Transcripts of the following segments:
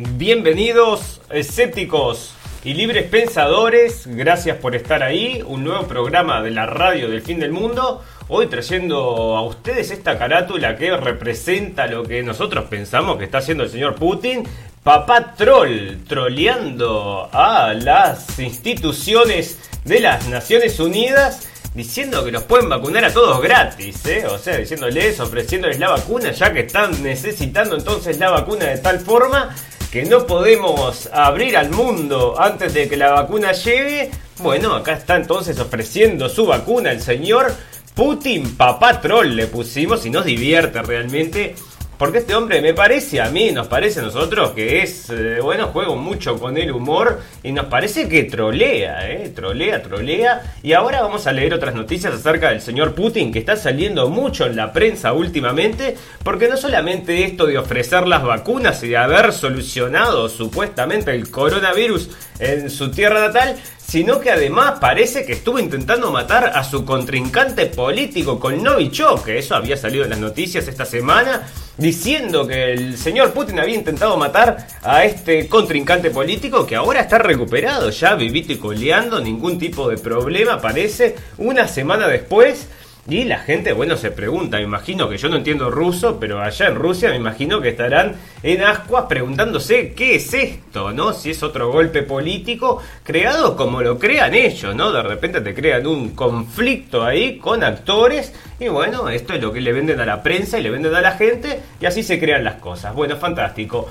Bienvenidos, escépticos y libres pensadores. Gracias por estar ahí. Un nuevo programa de la radio del fin del mundo. Hoy trayendo a ustedes esta carátula que representa lo que nosotros pensamos que está haciendo el señor Putin. Papá Troll, troleando a las instituciones de las Naciones Unidas diciendo que los pueden vacunar a todos gratis, ¿eh? O sea, diciéndoles, ofreciéndoles la vacuna, ya que están necesitando entonces la vacuna de tal forma que no podemos abrir al mundo antes de que la vacuna llegue. Bueno, acá está entonces ofreciendo su vacuna el señor Putin, papá troll le pusimos y nos divierte realmente porque este hombre me parece a mí, nos parece a nosotros que es, eh, bueno, juego mucho con el humor y nos parece que trolea, ¿eh? Trolea, trolea. Y ahora vamos a leer otras noticias acerca del señor Putin que está saliendo mucho en la prensa últimamente, porque no solamente esto de ofrecer las vacunas y de haber solucionado supuestamente el coronavirus en su tierra natal, sino que además parece que estuvo intentando matar a su contrincante político con Novichok, que eso había salido en las noticias esta semana, diciendo que el señor Putin había intentado matar a este contrincante político que ahora está recuperado, ya vivito y coleando, ningún tipo de problema, parece, una semana después y la gente, bueno, se pregunta, me imagino que yo no entiendo ruso, pero allá en Rusia me imagino que estarán en ascuas preguntándose qué es esto, ¿no? Si es otro golpe político creado como lo crean ellos, ¿no? De repente te crean un conflicto ahí con actores y bueno, esto es lo que le venden a la prensa y le venden a la gente y así se crean las cosas. Bueno, fantástico.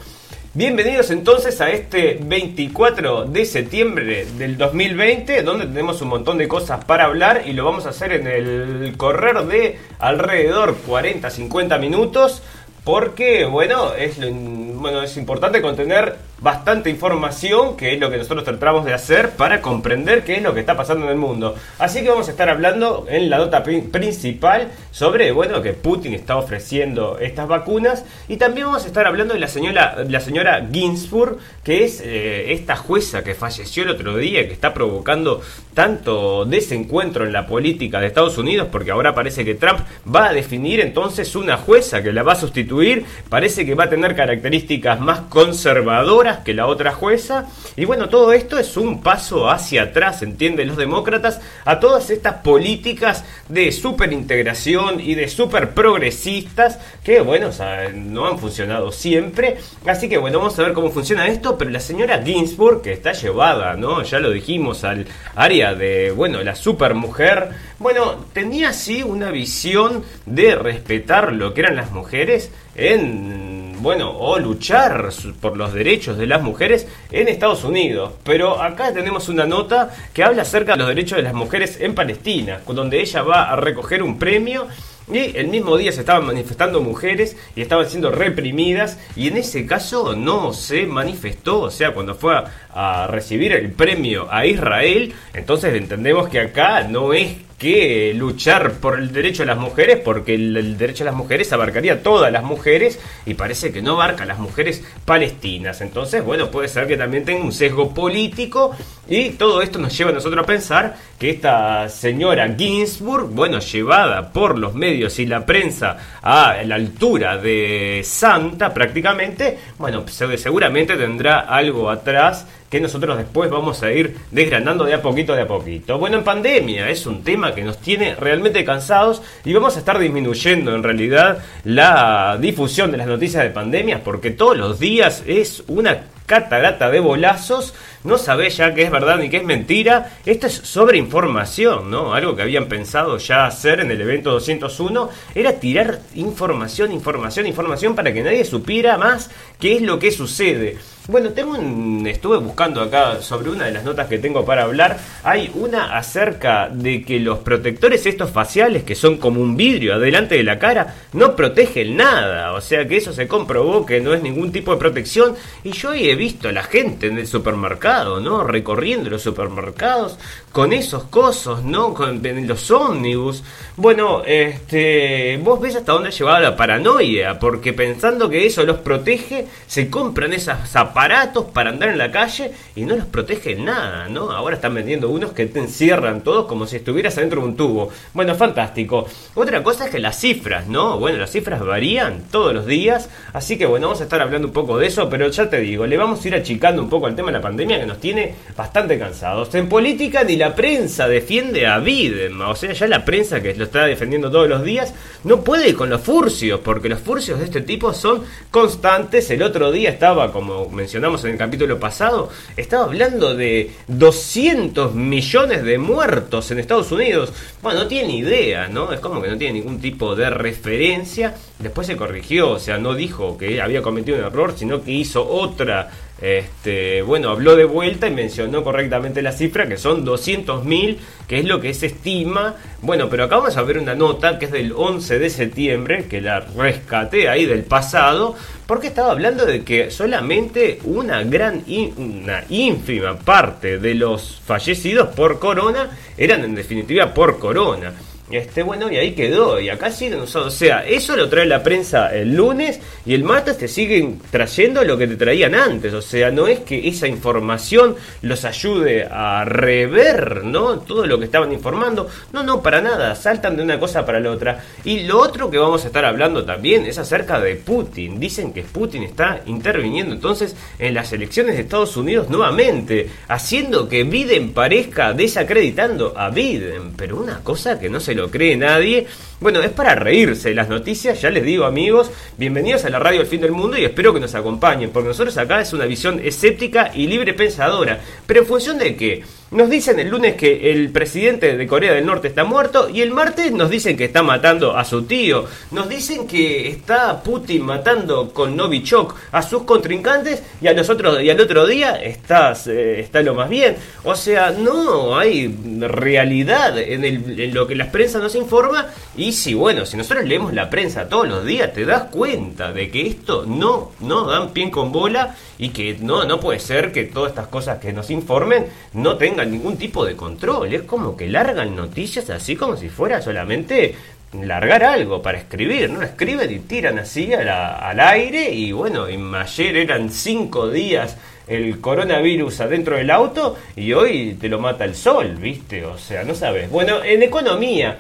Bienvenidos entonces a este 24 de septiembre del 2020, donde tenemos un montón de cosas para hablar y lo vamos a hacer en el correr de alrededor 40-50 minutos, porque bueno, es, bueno, es importante contener bastante información, que es lo que nosotros tratamos de hacer para comprender qué es lo que está pasando en el mundo. Así que vamos a estar hablando en la nota principal sobre, bueno, que Putin está ofreciendo estas vacunas y también vamos a estar hablando de la señora, la señora Ginsburg, que es eh, esta jueza que falleció el otro día, que está provocando tanto desencuentro en la política de Estados Unidos, porque ahora parece que Trump va a definir entonces una jueza que la va a sustituir, parece que va a tener características más conservadoras, que la otra jueza. Y bueno, todo esto es un paso hacia atrás, entienden los demócratas, a todas estas políticas de superintegración y de super progresistas que, bueno, no han funcionado siempre. Así que bueno, vamos a ver cómo funciona esto. Pero la señora Ginsburg, que está llevada, ¿no? Ya lo dijimos, al área de, bueno, la supermujer. Bueno, tenía así una visión de respetar lo que eran las mujeres en bueno, o luchar por los derechos de las mujeres en Estados Unidos. Pero acá tenemos una nota que habla acerca de los derechos de las mujeres en Palestina, donde ella va a recoger un premio y el mismo día se estaban manifestando mujeres y estaban siendo reprimidas y en ese caso no se manifestó, o sea, cuando fue a, a recibir el premio a Israel, entonces entendemos que acá no es que luchar por el derecho de las mujeres, porque el, derecho de las mujeres abarcaría a todas las mujeres y parece que no abarca a las mujeres palestinas. Entonces, bueno, puede ser que también tenga un sesgo político y todo esto nos lleva a nosotros a pensar que esta señora Ginsburg, bueno, llevada por los medios y la prensa a la altura de santa prácticamente, bueno, seguramente tendrá algo atrás que nosotros después vamos a ir desgranando de a poquito de a poquito. Bueno, en pandemia es un tema que nos tiene realmente cansados y vamos a estar disminuyendo en realidad la difusión de las noticias de pandemias porque todos los días es una catarata de bolazos, no sabés ya qué es verdad ni qué es mentira. Esto es sobre información, ¿no? Algo que habían pensado ya hacer en el evento 201 era tirar información, información, información para que nadie supiera más qué es lo que sucede. Bueno, tengo un, estuve buscando acá sobre una de las notas que tengo para hablar. Hay una acerca de que los protectores estos faciales, que son como un vidrio adelante de la cara, no protegen nada. O sea que eso se comprobó que no es ningún tipo de protección. Y yo he visto a la gente en el supermercado, ¿no? Recorriendo los supermercados con esos cosos, ¿no? Con los ómnibus. Bueno, este, vos ves hasta dónde ha llevado la paranoia, porque pensando que eso los protege, se compran zapatos aparatos para andar en la calle y no los protege nada, ¿no? Ahora están vendiendo unos que te encierran todos como si estuvieras adentro de un tubo. Bueno, fantástico. Otra cosa es que las cifras, ¿no? Bueno, las cifras varían todos los días, así que bueno, vamos a estar hablando un poco de eso, pero ya te digo, le vamos a ir achicando un poco al tema de la pandemia que nos tiene bastante cansados. En política ni la prensa defiende a Biden, o sea, ya la prensa que lo está defendiendo todos los días no puede con los furcios, porque los furcios de este tipo son constantes. El otro día estaba, como mencionamos en el capítulo pasado, estaba hablando de 200 millones de muertos en Estados Unidos. Bueno, no tiene idea, ¿no? Es como que no tiene ningún tipo de referencia. Después se corrigió, o sea, no dijo que había cometido un error, sino que hizo otra este, bueno, habló de vuelta y mencionó correctamente la cifra, que son 200.000, que es lo que se estima. Bueno, pero acá vamos a ver una nota que es del 11 de septiembre, que la rescaté ahí del pasado, porque estaba hablando de que solamente una gran, una ínfima parte de los fallecidos por corona eran en definitiva por corona. Este, bueno, y ahí quedó, y acá siguen usando. O sea, eso lo trae la prensa el lunes y el martes te siguen trayendo lo que te traían antes. O sea, no es que esa información los ayude a rever, ¿no? Todo lo que estaban informando. No, no, para nada. Saltan de una cosa para la otra. Y lo otro que vamos a estar hablando también es acerca de Putin. Dicen que Putin está interviniendo entonces en las elecciones de Estados Unidos nuevamente, haciendo que Biden parezca desacreditando a Biden. Pero una cosa que no se lo cree nadie. Bueno, es para reírse las noticias, ya les digo amigos, bienvenidos a la radio El Fin del Mundo y espero que nos acompañen, porque nosotros acá es una visión escéptica y libre pensadora. Pero en función de qué? Nos dicen el lunes que el presidente de Corea del Norte está muerto y el martes nos dicen que está matando a su tío. Nos dicen que está Putin matando con Novichok a sus contrincantes y, a nosotros, y al otro día está, eh, está lo más bien. O sea, no hay realidad en, en lo que la prensa nos informa y si bueno, si nosotros leemos la prensa todos los días te das cuenta de que esto no, no dan pie con bola y que no, no puede ser que todas estas cosas que nos informen no tengan ningún tipo de control. Es como que largan noticias así como si fuera solamente largar algo para escribir, ¿no? Escriben y tiran así al aire y bueno, ayer eran cinco días el coronavirus adentro del auto y hoy te lo mata el sol, ¿viste? O sea, no sabes. Bueno, en economía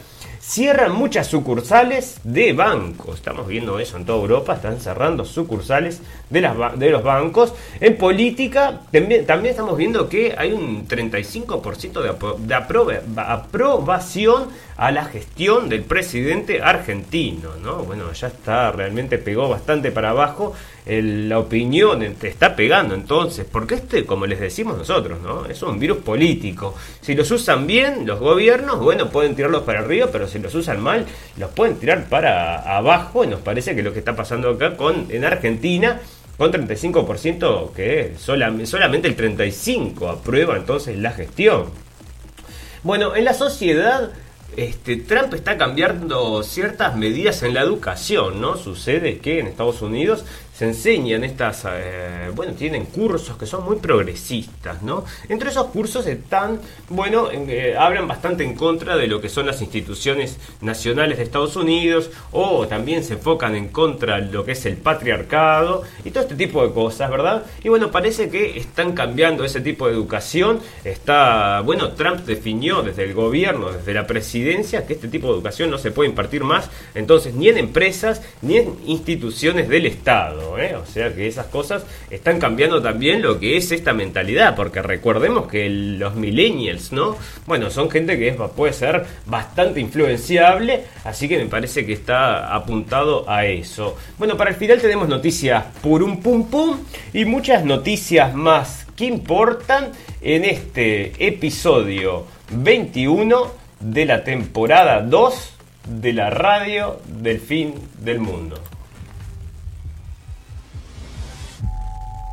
cierran muchas sucursales de bancos. Estamos viendo eso en toda Europa, están cerrando sucursales de, los bancos. En política también, también estamos viendo que hay un 35% de, de aprobación a la gestión del presidente argentino, ¿no? Bueno, ya está, realmente pegó bastante para abajo la opinión, te está pegando entonces, porque este, como les decimos nosotros, ¿no? Es un virus político. Si los usan bien los gobiernos, bueno, pueden tirarlos para arriba, pero si los usan mal, los pueden tirar para abajo, y nos parece que lo que está pasando acá con en Argentina con 35% que solamente el 35% aprueba entonces la gestión. Bueno, en la sociedad este, Trump está cambiando ciertas medidas en la educación, ¿no? Sucede que en Estados Unidos se enseñan estas, eh, bueno, tienen cursos que son muy progresistas, ¿no? Entre esos cursos están, bueno, eh, hablan bastante en contra de lo que son las instituciones nacionales de Estados Unidos o también se enfocan en contra de lo que es el patriarcado y todo este tipo de cosas, ¿verdad? Y bueno, parece que están cambiando ese tipo de educación. Está, bueno, Trump definió desde el gobierno, desde la presidencia, que este tipo de educación no se puede impartir más, entonces, ni en empresas ni en instituciones del Estado. ¿Eh? O sea que esas cosas están cambiando también lo que es esta mentalidad, porque recordemos que los millennials, ¿no? Bueno, son gente que puede ser bastante influenciable, así que me parece que está apuntado a eso. Bueno, para el final tenemos noticias por un pum pum y muchas noticias más que importan en este episodio 21 de la temporada 2 de la radio del fin del mundo.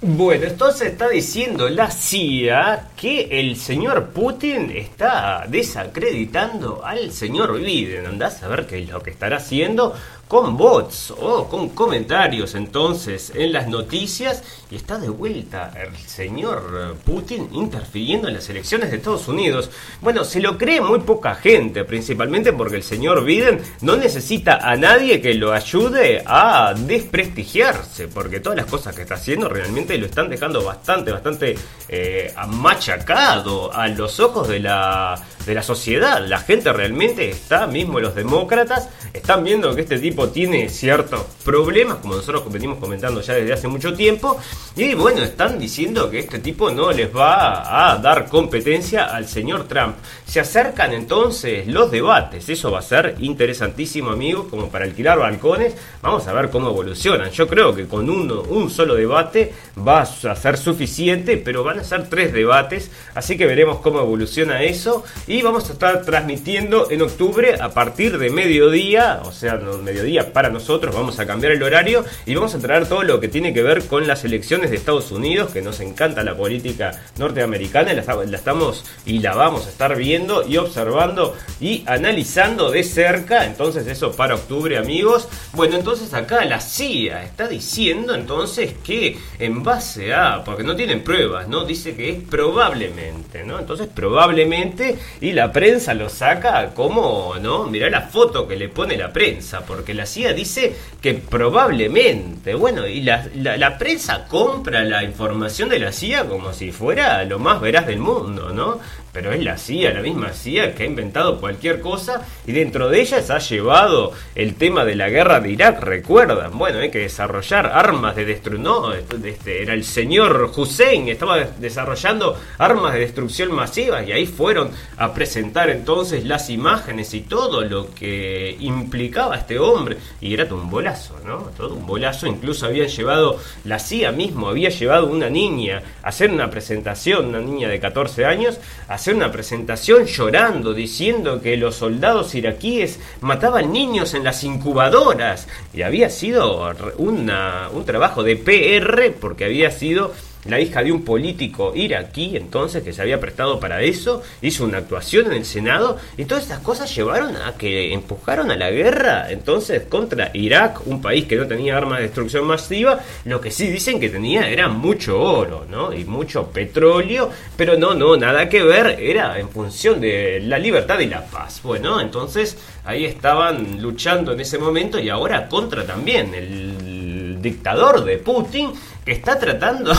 Bueno, entonces está diciendo la CIA que el señor Putin está desacreditando al señor Biden. Andás a ver qué es lo que estará haciendo con bots o con comentarios entonces en las noticias y está de vuelta el señor Putin interfiriendo en las elecciones de Estados Unidos. Bueno, se lo cree muy poca gente, principalmente porque el señor Biden no necesita a nadie que lo ayude a desprestigiarse, porque todas las cosas que está haciendo realmente lo están dejando bastante, bastante eh, machacado a los ojos de la, de la sociedad. La gente realmente está, mismo los demócratas, están viendo que este tipo tiene ciertos problemas, como nosotros venimos comentando ya desde hace mucho tiempo, y bueno, están diciendo que este tipo no les va a dar competencia al señor Trump. Se acercan entonces los debates, eso va a ser interesantísimo amigos, como para alquilar balcones, vamos a ver cómo evolucionan. Yo creo que con uno, un solo debate va a ser suficiente, pero van a ser tres debates, así que veremos cómo evoluciona eso, y vamos a estar transmitiendo en octubre a partir de mediodía, o sea, no, mediodía para nosotros, vamos a cambiar el horario y vamos a traer todo lo que tiene que ver con las elecciones de Estados Unidos, que nos encanta la política norteamericana, la, la estamos y la vamos a estar viendo y observando y analizando de cerca, entonces eso para octubre amigos. Bueno, entonces acá la CIA está diciendo entonces que en base a, porque no tienen pruebas, ¿no? Dice que es probablemente, ¿no? Entonces probablemente y la prensa lo saca como, ¿no? Mirá la foto que le pone la prensa, porque la CIA dice que probablemente, bueno, y la, la, prensa compra la información de la CIA como si fuera lo más veraz del mundo, ¿no? Pero es la CIA, la misma CIA que ha inventado cualquier cosa y dentro de ellas ha llevado el tema de la guerra de Irak, recuerdan, bueno, hay que desarrollar armas de destrucción, no, este, era el señor Hussein, estaba desarrollando armas de destrucción masiva y ahí fueron a presentar entonces las imágenes y todo lo que implicaba este hombre y era todo un bolazo, ¿no? Todo un bolazo. Incluso habían llevado, la CIA mismo había llevado una niña a hacer una presentación, una niña de 14 años, a hacer una presentación llorando, diciendo que los soldados iraquíes mataban niños en las incubadoras. Y había sido una, un trabajo de PR porque había sido la hija de un político iraquí, entonces, que se había prestado para eso, hizo una actuación en el Senado, y todas estas cosas llevaron a que empujaron a la guerra, entonces, contra Irak, un país que no tenía armas de destrucción masiva, lo que sí dicen que tenía era mucho oro, ¿no? Y mucho petróleo, pero no, no, nada que ver, era en función de la libertad y la paz. Bueno, entonces, ahí estaban luchando en ese momento y ahora contra también el dictador de Putin está tratando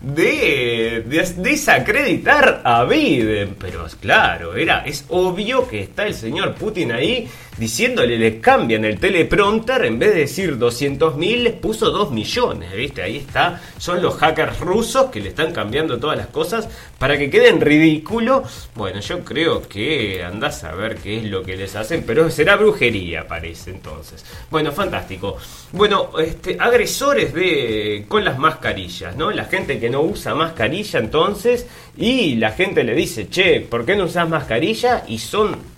de, desacreditar a Biden. Pero claro, era, es obvio que está el señor Putin ahí diciéndole, le cambian el teleprompter, en vez de decir 200 mil, les puso 2 millones, ¿viste? Ahí está, son los hackers rusos que le están cambiando todas las cosas para que queden ridículo. Bueno, yo creo que andás a ver qué es lo que les hacen, pero será brujería, parece entonces. Bueno, fantástico. Bueno, este, agresores de con las mascarillas, ¿no? La gente que no usa mascarilla entonces y la gente le dice, che, ¿por qué no usas mascarilla? Y son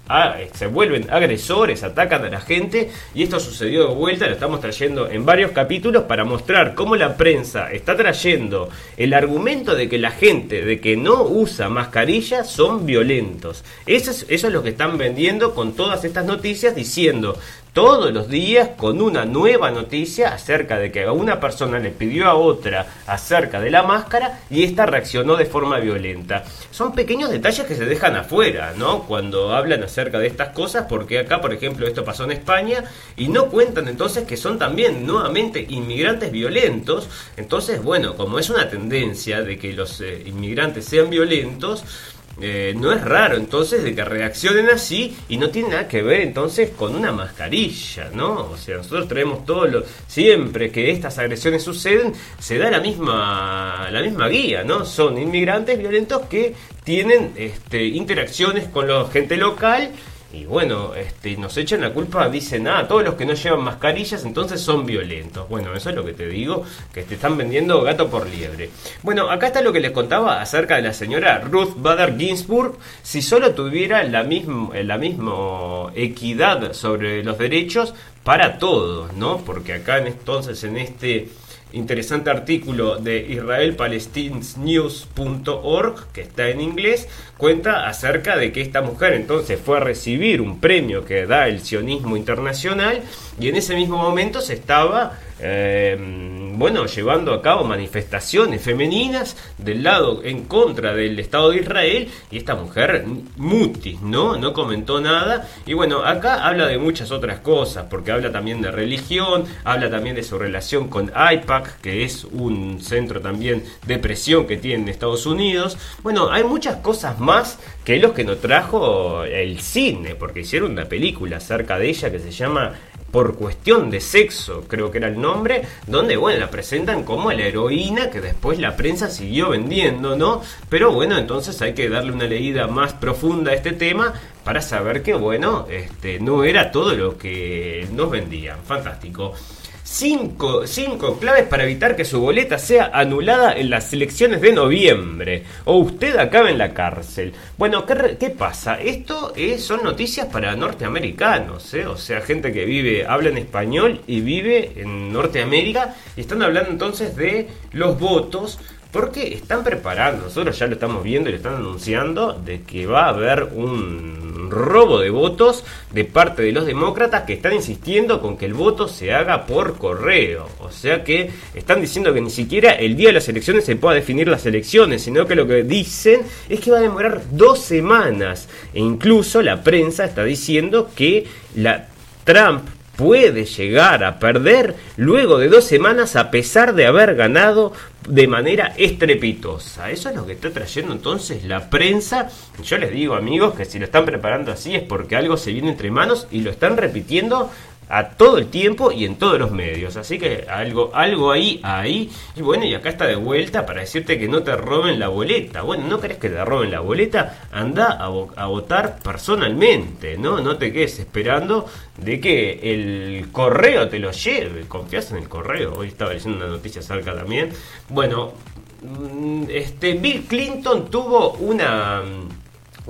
se vuelven agresores, atacan a la gente y esto sucedió de vuelta, lo estamos trayendo en varios capítulos para mostrar cómo la prensa está trayendo el argumento de que la gente de que no usa mascarilla son violentos. Eso es, eso es lo que están vendiendo con todas estas noticias diciendo todos los días con una nueva noticia acerca de que una persona le pidió a otra acerca de la máscara y esta reaccionó de forma violenta. Son pequeños detalles que se dejan afuera, ¿no? Cuando hablan acerca de estas cosas, porque acá, por ejemplo, esto pasó en España y no cuentan entonces que son también nuevamente inmigrantes violentos. Entonces, bueno, como es una tendencia de que los eh, inmigrantes sean violentos, eh, no es raro entonces de que reaccionen así y no tiene nada que ver entonces con una mascarilla, ¿no? O sea, nosotros traemos todo lo siempre que estas agresiones suceden se da la misma la misma guía, ¿no? Son inmigrantes violentos que tienen este, interacciones con la gente local y bueno, este, nos echan la culpa, dicen, ah, todos los que no llevan mascarillas entonces son violentos. Bueno, eso es lo que te digo, que te están vendiendo gato por liebre. Bueno, acá está lo que les contaba acerca de la señora Ruth Bader Ginsburg. Si solo tuviera la misma, la misma equidad sobre los derechos para todos, ¿no? Porque acá entonces en este interesante artículo de israelpalestinenews.org, que está en inglés, cuenta acerca de que esta mujer entonces fue a recibir un premio que da el sionismo internacional y en ese mismo momento se estaba eh, bueno, llevando a cabo manifestaciones femeninas del lado en contra del Estado de Israel y esta mujer mutis, ¿no? No comentó nada y bueno, acá habla de muchas otras cosas, porque habla también de religión, habla también de su relación con IPAC, que es un centro también de presión que tiene en Estados Unidos. Bueno, hay muchas cosas más que los que nos trajo el cine, porque hicieron una película acerca de ella que se llama por cuestión de sexo, creo que era el nombre, donde, bueno, la presentan como la heroína que después la prensa siguió vendiendo, ¿no? Pero bueno, entonces hay que darle una leída más profunda a este tema para saber que, bueno, este, no era todo lo que nos vendían. Fantástico. Cinco, cinco, claves para evitar que su boleta sea anulada en las elecciones de noviembre o usted acabe en la cárcel. Bueno, ¿qué, pasa? Esto es, son noticias para norteamericanos, ¿eh? o sea, gente que vive, habla en español y vive en Norteamérica y están hablando entonces de los votos porque están preparando, nosotros ya lo estamos viendo y lo están anunciando, de que va a haber un robo de votos de parte de los demócratas que están insistiendo con que el voto se haga por correo. O sea que están diciendo que ni siquiera el día de las elecciones se pueda definir las elecciones, sino que lo que dicen es que va a demorar dos semanas. E incluso la prensa está diciendo que la Trump puede llegar a perder luego de dos semanas a pesar de haber ganado de manera estrepitosa. Eso es lo que está trayendo entonces la prensa. Yo les digo amigos que si lo están preparando así es porque algo se viene entre manos y lo están repitiendo a todo el tiempo y en todos los medios. Así que algo, algo ahí, ahí. Y bueno, y acá está de vuelta para decirte que no te roben la boleta. Bueno, ¿no crees que te roben la boleta? Anda a, votar personalmente, ¿no? No te quedes esperando de que el correo te lo lleve. Confías en el correo. Hoy estaba leyendo una noticia acerca también. Bueno, mm, este Bill Clinton tuvo una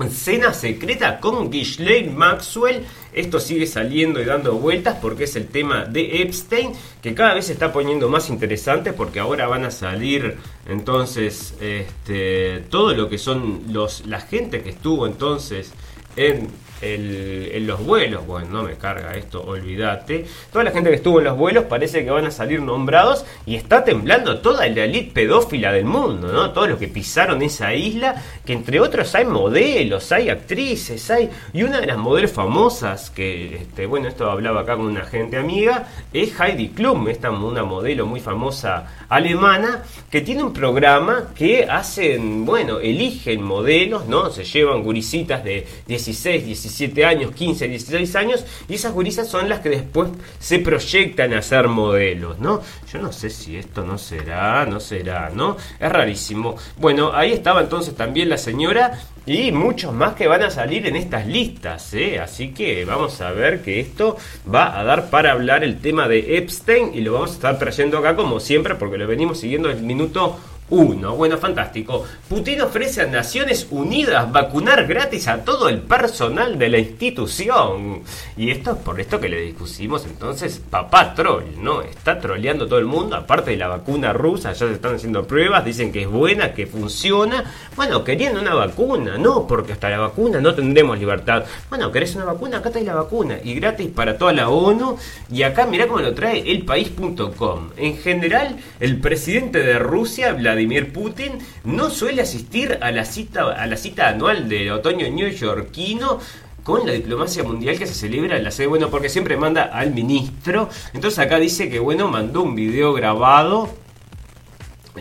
cena secreta con Ghislaine Maxwell. Esto sigue saliendo y dando vueltas porque es el tema de Epstein, que cada vez se está poniendo más interesante porque ahora van a salir entonces este, todo lo que son los la gente que estuvo entonces en en los vuelos, bueno, no me carga esto, olvídate. Toda la gente que estuvo en los vuelos parece que van a salir nombrados y está temblando toda la elite pedófila del mundo, ¿no? Todos los que pisaron esa isla, que entre otros hay modelos, hay actrices, hay... Y una de las modelos famosas, que, este, bueno, esto hablaba acá con una gente amiga, es Heidi Klum, esta una modelo muy famosa alemana, que tiene un programa que hacen, bueno, eligen modelos, ¿no? Se llevan gurisitas de 16, 17 17 años, 15, 16 años, y esas gurisas son las que después se proyectan a ser modelos, ¿no? Yo no sé si esto no será, no será, ¿no? Es rarísimo. Bueno, ahí estaba entonces también la señora y muchos más que van a salir en estas listas, ¿eh? Así que vamos a ver que esto va a dar para hablar el tema de Epstein y lo vamos a estar trayendo acá como siempre porque lo venimos siguiendo el minuto uno, Bueno, fantástico. Putin ofrece a Naciones Unidas vacunar gratis a todo el personal de la institución. Y esto es por esto que le discusimos entonces, papá troll, ¿no? Está troleando todo el mundo, aparte de la vacuna rusa, ya se están haciendo pruebas, dicen que es buena, que funciona. Bueno, querían una vacuna, no, porque hasta la vacuna no tendremos libertad. Bueno, ¿querés una vacuna? Acá está la vacuna. Y gratis para toda la ONU. Y acá mirá cómo lo trae elpaís.com. En general, el presidente de Rusia, Vladimir Vladimir Putin no suele asistir a la cita, a la cita anual del otoño neoyorquino con la diplomacia mundial que se celebra en la sede, bueno, porque siempre manda al ministro. Entonces acá dice que, bueno, mandó un video grabado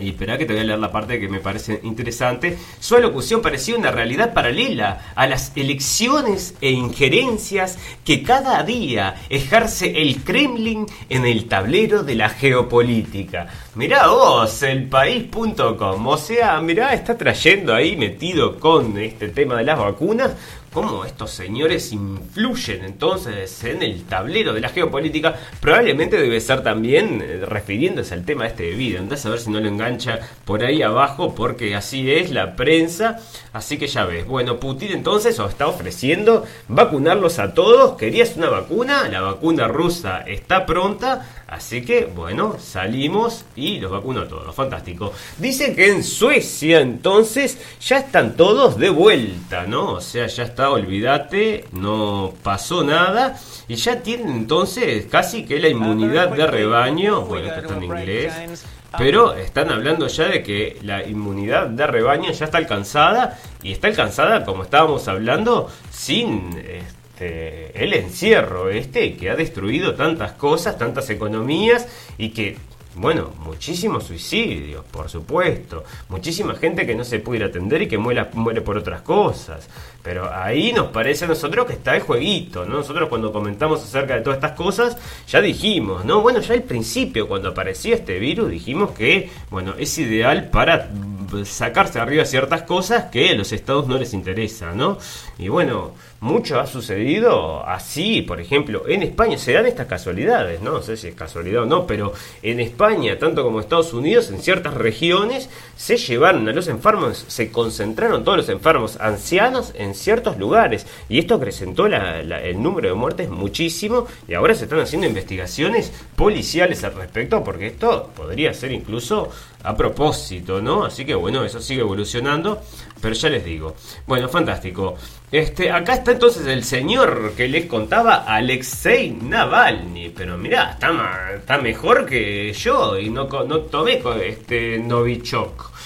y espera que te voy a leer la parte que me parece interesante. Su alocución parecía una realidad paralela a las elecciones e injerencias que cada día ejerce el Kremlin en el tablero de la geopolítica. Mirá vos, elpaís.com. O sea, mirá, está trayendo ahí metido con este tema de las vacunas cómo estos señores influyen entonces en el tablero de la geopolítica, probablemente debe ser también eh, refiriéndose al tema este de vida. Andás a ver si no lo engancha por ahí abajo porque así es la prensa. Así que ya ves. Bueno, Putin entonces os está ofreciendo vacunarlos a todos. ¿Querías una vacuna? La vacuna rusa está pronta. Así que, bueno, salimos y los vacuno a todos. Fantástico. Dice que en Suecia entonces ya están todos de vuelta, ¿no? O sea, ya está, olvídate, no pasó nada. Y ya tienen entonces casi que la inmunidad de rebaño. Bueno, esto está en inglés. Pero están hablando ya de que la inmunidad de rebaño ya está alcanzada y está alcanzada, como estábamos hablando, sin este, el encierro este que ha destruido tantas cosas, tantas economías y que bueno, muchísimos suicidios, por supuesto. Muchísima gente que no se puede atender y que muere, muere por otras cosas. Pero ahí nos parece a nosotros que está el jueguito, ¿no? Nosotros cuando comentamos acerca de todas estas cosas, ya dijimos, ¿no? Bueno, ya al principio, cuando aparecía este virus, dijimos que, bueno, es ideal para sacarse arriba ciertas cosas que a los estados no les interesa, ¿no? Y bueno, mucho ha sucedido así, por ejemplo, en España. Se dan estas casualidades, ¿no? sé si es casualidad o no, pero en España, tanto como Estados Unidos, en ciertas regiones se llevaron a los enfermos, se concentraron todos los enfermos ancianos en ciertos lugares. Y esto acrecentó el número de muertes muchísimo. Y ahora se están haciendo investigaciones policiales al respecto porque esto podría ser incluso a propósito, ¿no? Así que bueno, eso sigue evolucionando, pero ya les digo. Bueno, fantástico. Este, acá está entonces el señor que les contaba, Alexei Navalny. Pero mirá, está, está mejor que yo y no, no tomé este Novichok.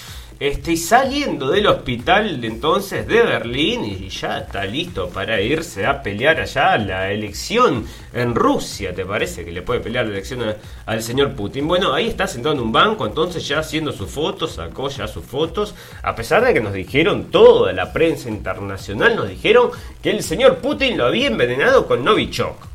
Este, saliendo del hospital entonces de Berlín y ya está listo para irse a pelear allá la elección en Rusia, ¿te parece que le puede pelear la elección al señor Putin? Bueno, ahí está sentado en un banco, entonces ya haciendo sus fotos, sacó ya sus fotos, a pesar de que nos dijeron, toda la prensa internacional nos dijeron que el señor Putin lo había envenenado con Novichok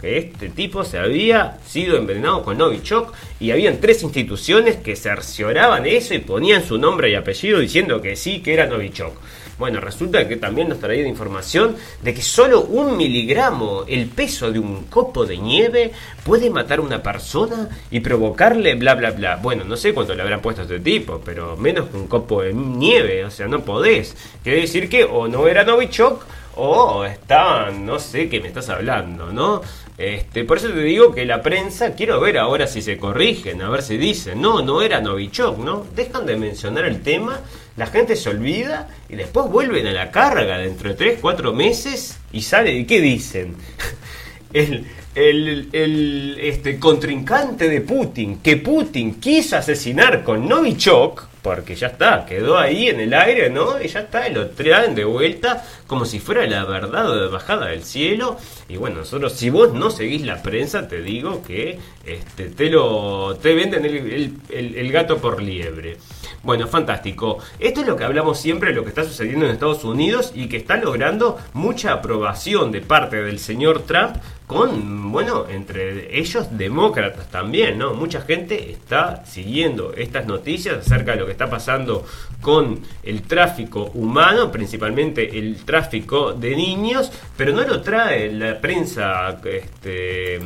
que este tipo se había sido envenenado con Novichok y habían tres instituciones que cercioraban eso y ponían su nombre y apellido diciendo que sí, que era Novichok. Bueno, resulta que también nos traía información de que solo un miligramo, el peso de un copo de nieve, puede matar a una persona y provocarle bla bla bla. Bueno, no sé cuánto le habrán puesto a este tipo, pero menos que un copo de nieve, o sea, no podés. Quiere decir que o no era Novichok o estaban, no sé qué me estás hablando, ¿no? Este, por eso te digo que la prensa, quiero ver ahora si se corrigen, a ver si dicen, no, no era Novichok, ¿no? Dejan de mencionar el tema, la gente se olvida y después vuelven a la carga dentro de 3, 4 meses y sale, ¿y qué dicen? el, el, el este, contrincante de Putin, que Putin quiso asesinar con Novichok, porque ya está, quedó ahí en el aire, ¿no? Y ya está, y lo traen de vuelta como si fuera la verdad bajada del cielo. Y bueno, nosotros, si vos no seguís la prensa, te digo que este, te lo te venden el, el gato por liebre. Bueno, fantástico. Esto es lo que hablamos siempre, lo que está sucediendo en Estados Unidos y que está logrando mucha aprobación de parte del señor Trump con, bueno, entre ellos demócratas también, ¿no? Mucha gente está siguiendo estas noticias acerca de lo que está pasando con el tráfico humano, principalmente el tráfico de niños, pero no lo trae la prensa este,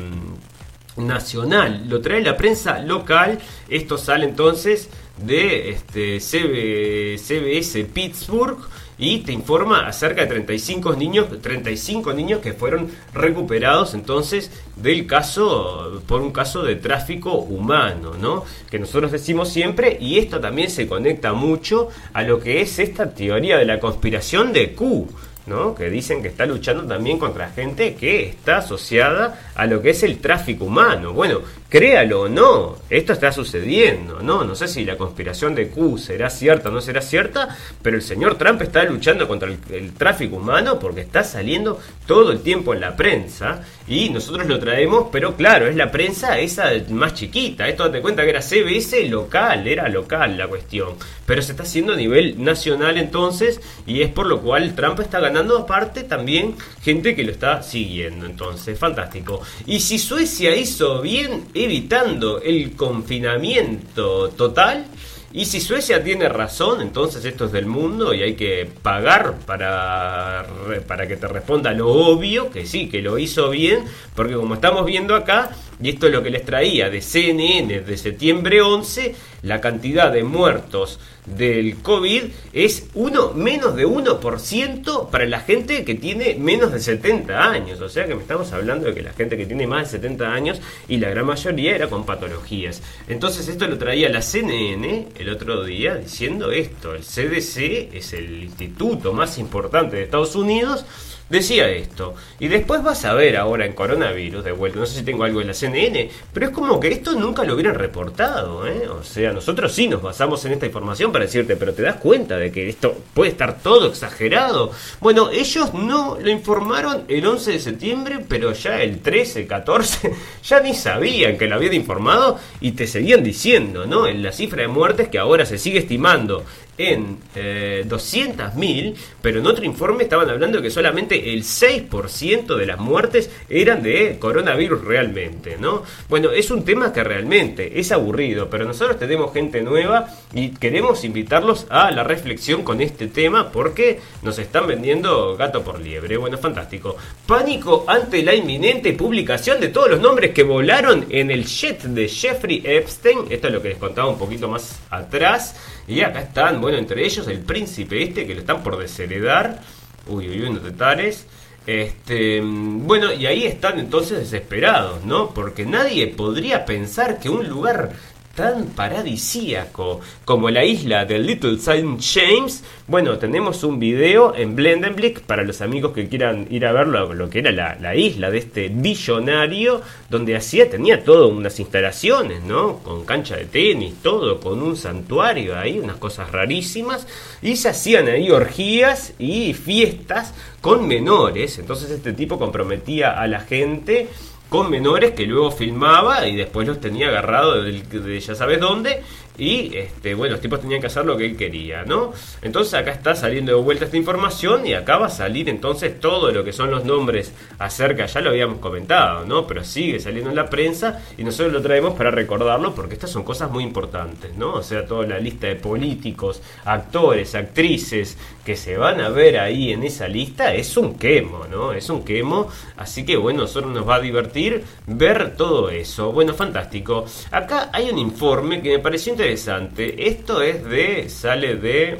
nacional, lo trae la prensa local. Esto sale entonces de este, CBS Pittsburgh y te informa acerca de 35 niños, 35 niños que fueron recuperados entonces del caso por un caso de tráfico humano, ¿no? Que nosotros decimos siempre y esto también se conecta mucho a lo que es esta teoría de la conspiración de Q. ¿no? que dicen que está luchando también contra gente que está asociada a lo que es el tráfico humano. Bueno, créalo o no, esto está sucediendo, ¿no? No sé si la conspiración de Q será cierta o no será cierta, pero el señor Trump está luchando contra el, tráfico humano porque está saliendo todo el tiempo en la prensa y nosotros lo traemos, pero claro, es la prensa esa más chiquita. Esto te cuenta que era CBS local, era local la cuestión, pero se está haciendo a nivel nacional entonces y es por lo cual Trump está ganando aparte también gente que lo está siguiendo. Entonces, fantástico. Y si Suecia hizo bien, evitando el confinamiento total. Y si Suecia tiene razón, entonces esto es del mundo y hay que pagar para, para que te responda lo obvio, que sí, que lo hizo bien, porque como estamos viendo acá, Y esto es lo que les traía de CNN de septiembre 11, la cantidad de muertos del COVID es uno menos de 1% para la gente que tiene menos de 70 años. O sea que me estamos hablando de que la gente que tiene más de 70 años y la gran mayoría era con patologías. Entonces esto lo traía la CNN el otro día diciendo esto. El CDC es el instituto más importante de Estados Unidos decía esto. Y después vas a ver ahora en coronavirus de vuelta, no sé si tengo algo en la CNN, pero es como que esto nunca lo hubieran reportado. ¿eh? O sea, nosotros sí nos basamos en esta información para decirte, pero te das cuenta de que esto puede estar todo exagerado. Bueno, ellos no lo informaron el 11 de septiembre, pero ya el 13, 14, ya ni sabían que lo habían informado y te seguían diciendo, ¿no? En la cifra de muertes que ahora se sigue estimando en eh, 200.000, pero en otro informe estaban hablando que solamente el 6% de las muertes eran de coronavirus realmente, ¿no? Bueno, es un tema que realmente es aburrido, pero nosotros tenemos gente nueva y queremos invitarlos a la reflexión con este tema porque nos están vendiendo gato por liebre. Bueno, fantástico. Pánico ante la inminente publicación de todos los nombres que volaron en el jet de Jeffrey Epstein. Esto es lo que les contaba un poquito más atrás. Y acá están, bueno, entre ellos el príncipe este que lo están por desheredar. Uy, uy, uy, no te tares. Este, bueno, y ahí están entonces desesperados, ¿no? Porque nadie podría pensar que un lugar tan paradisíaco como la isla de Little Saint James, bueno, tenemos un video en Blendenblick para los amigos que quieran ir a ver lo, que era la, la, isla de este billonario, donde hacía, tenía todo unas instalaciones, ¿no? Con cancha de tenis, todo, con un santuario ahí, unas cosas rarísimas, y se hacían ahí orgías y fiestas con menores, entonces este tipo comprometía a la gente con menores que luego filmaba y después los tenía agarrados de, de, ya sabes dónde y este bueno los tipos tenían que hacer lo que él quería no entonces acá está saliendo de vuelta esta información y acá va a salir entonces todo lo que son los nombres acerca ya lo habíamos comentado no pero sigue saliendo en la prensa y nosotros lo traemos para recordarlo porque estas son cosas muy importantes no o sea toda la lista de políticos actores actrices que se van a ver ahí en esa lista es un quemo no es un quemo así que bueno nosotros nos va a divertir ver todo eso bueno fantástico acá hay un informe que me pareció interesante. Esto es de. sale de.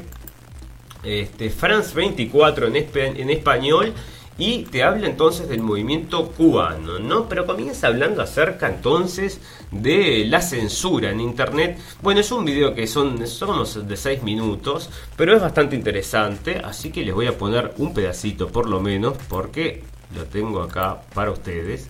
Este, France 24 en, en español. Y te habla entonces del movimiento cubano, ¿no? Pero comienza hablando acerca entonces de la censura en internet. Bueno, es un video que son, somos de 6 minutos, pero es bastante interesante, así que les voy a poner un pedacito por lo menos, porque lo tengo acá para ustedes.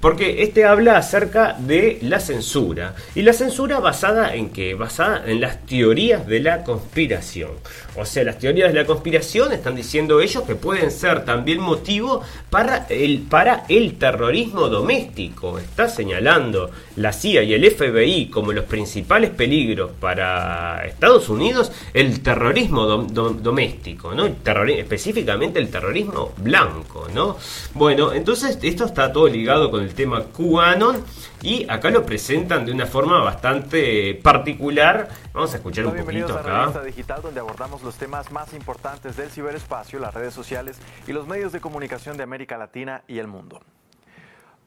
Porque este habla acerca de la censura. Y la censura basada en qué? Basada en las teorías de la conspiración. O sea, las teorías de la conspiración están diciendo ellos que pueden ser también motivo para el, para el terrorismo doméstico. Está señalando la CIA y el FBI como los principales peligros para Estados Unidos el terrorismo doméstico, ¿no? El específicamente el terrorismo blanco, ¿no? Bueno, entonces esto está todo ligado con el tema QAnon y acá lo presentan de una forma bastante particular. Vamos a escuchar un poquito acá. A la revista digital donde abordamos los temas más importantes del ciberespacio, las redes sociales y los medios de comunicación de América Latina y el mundo.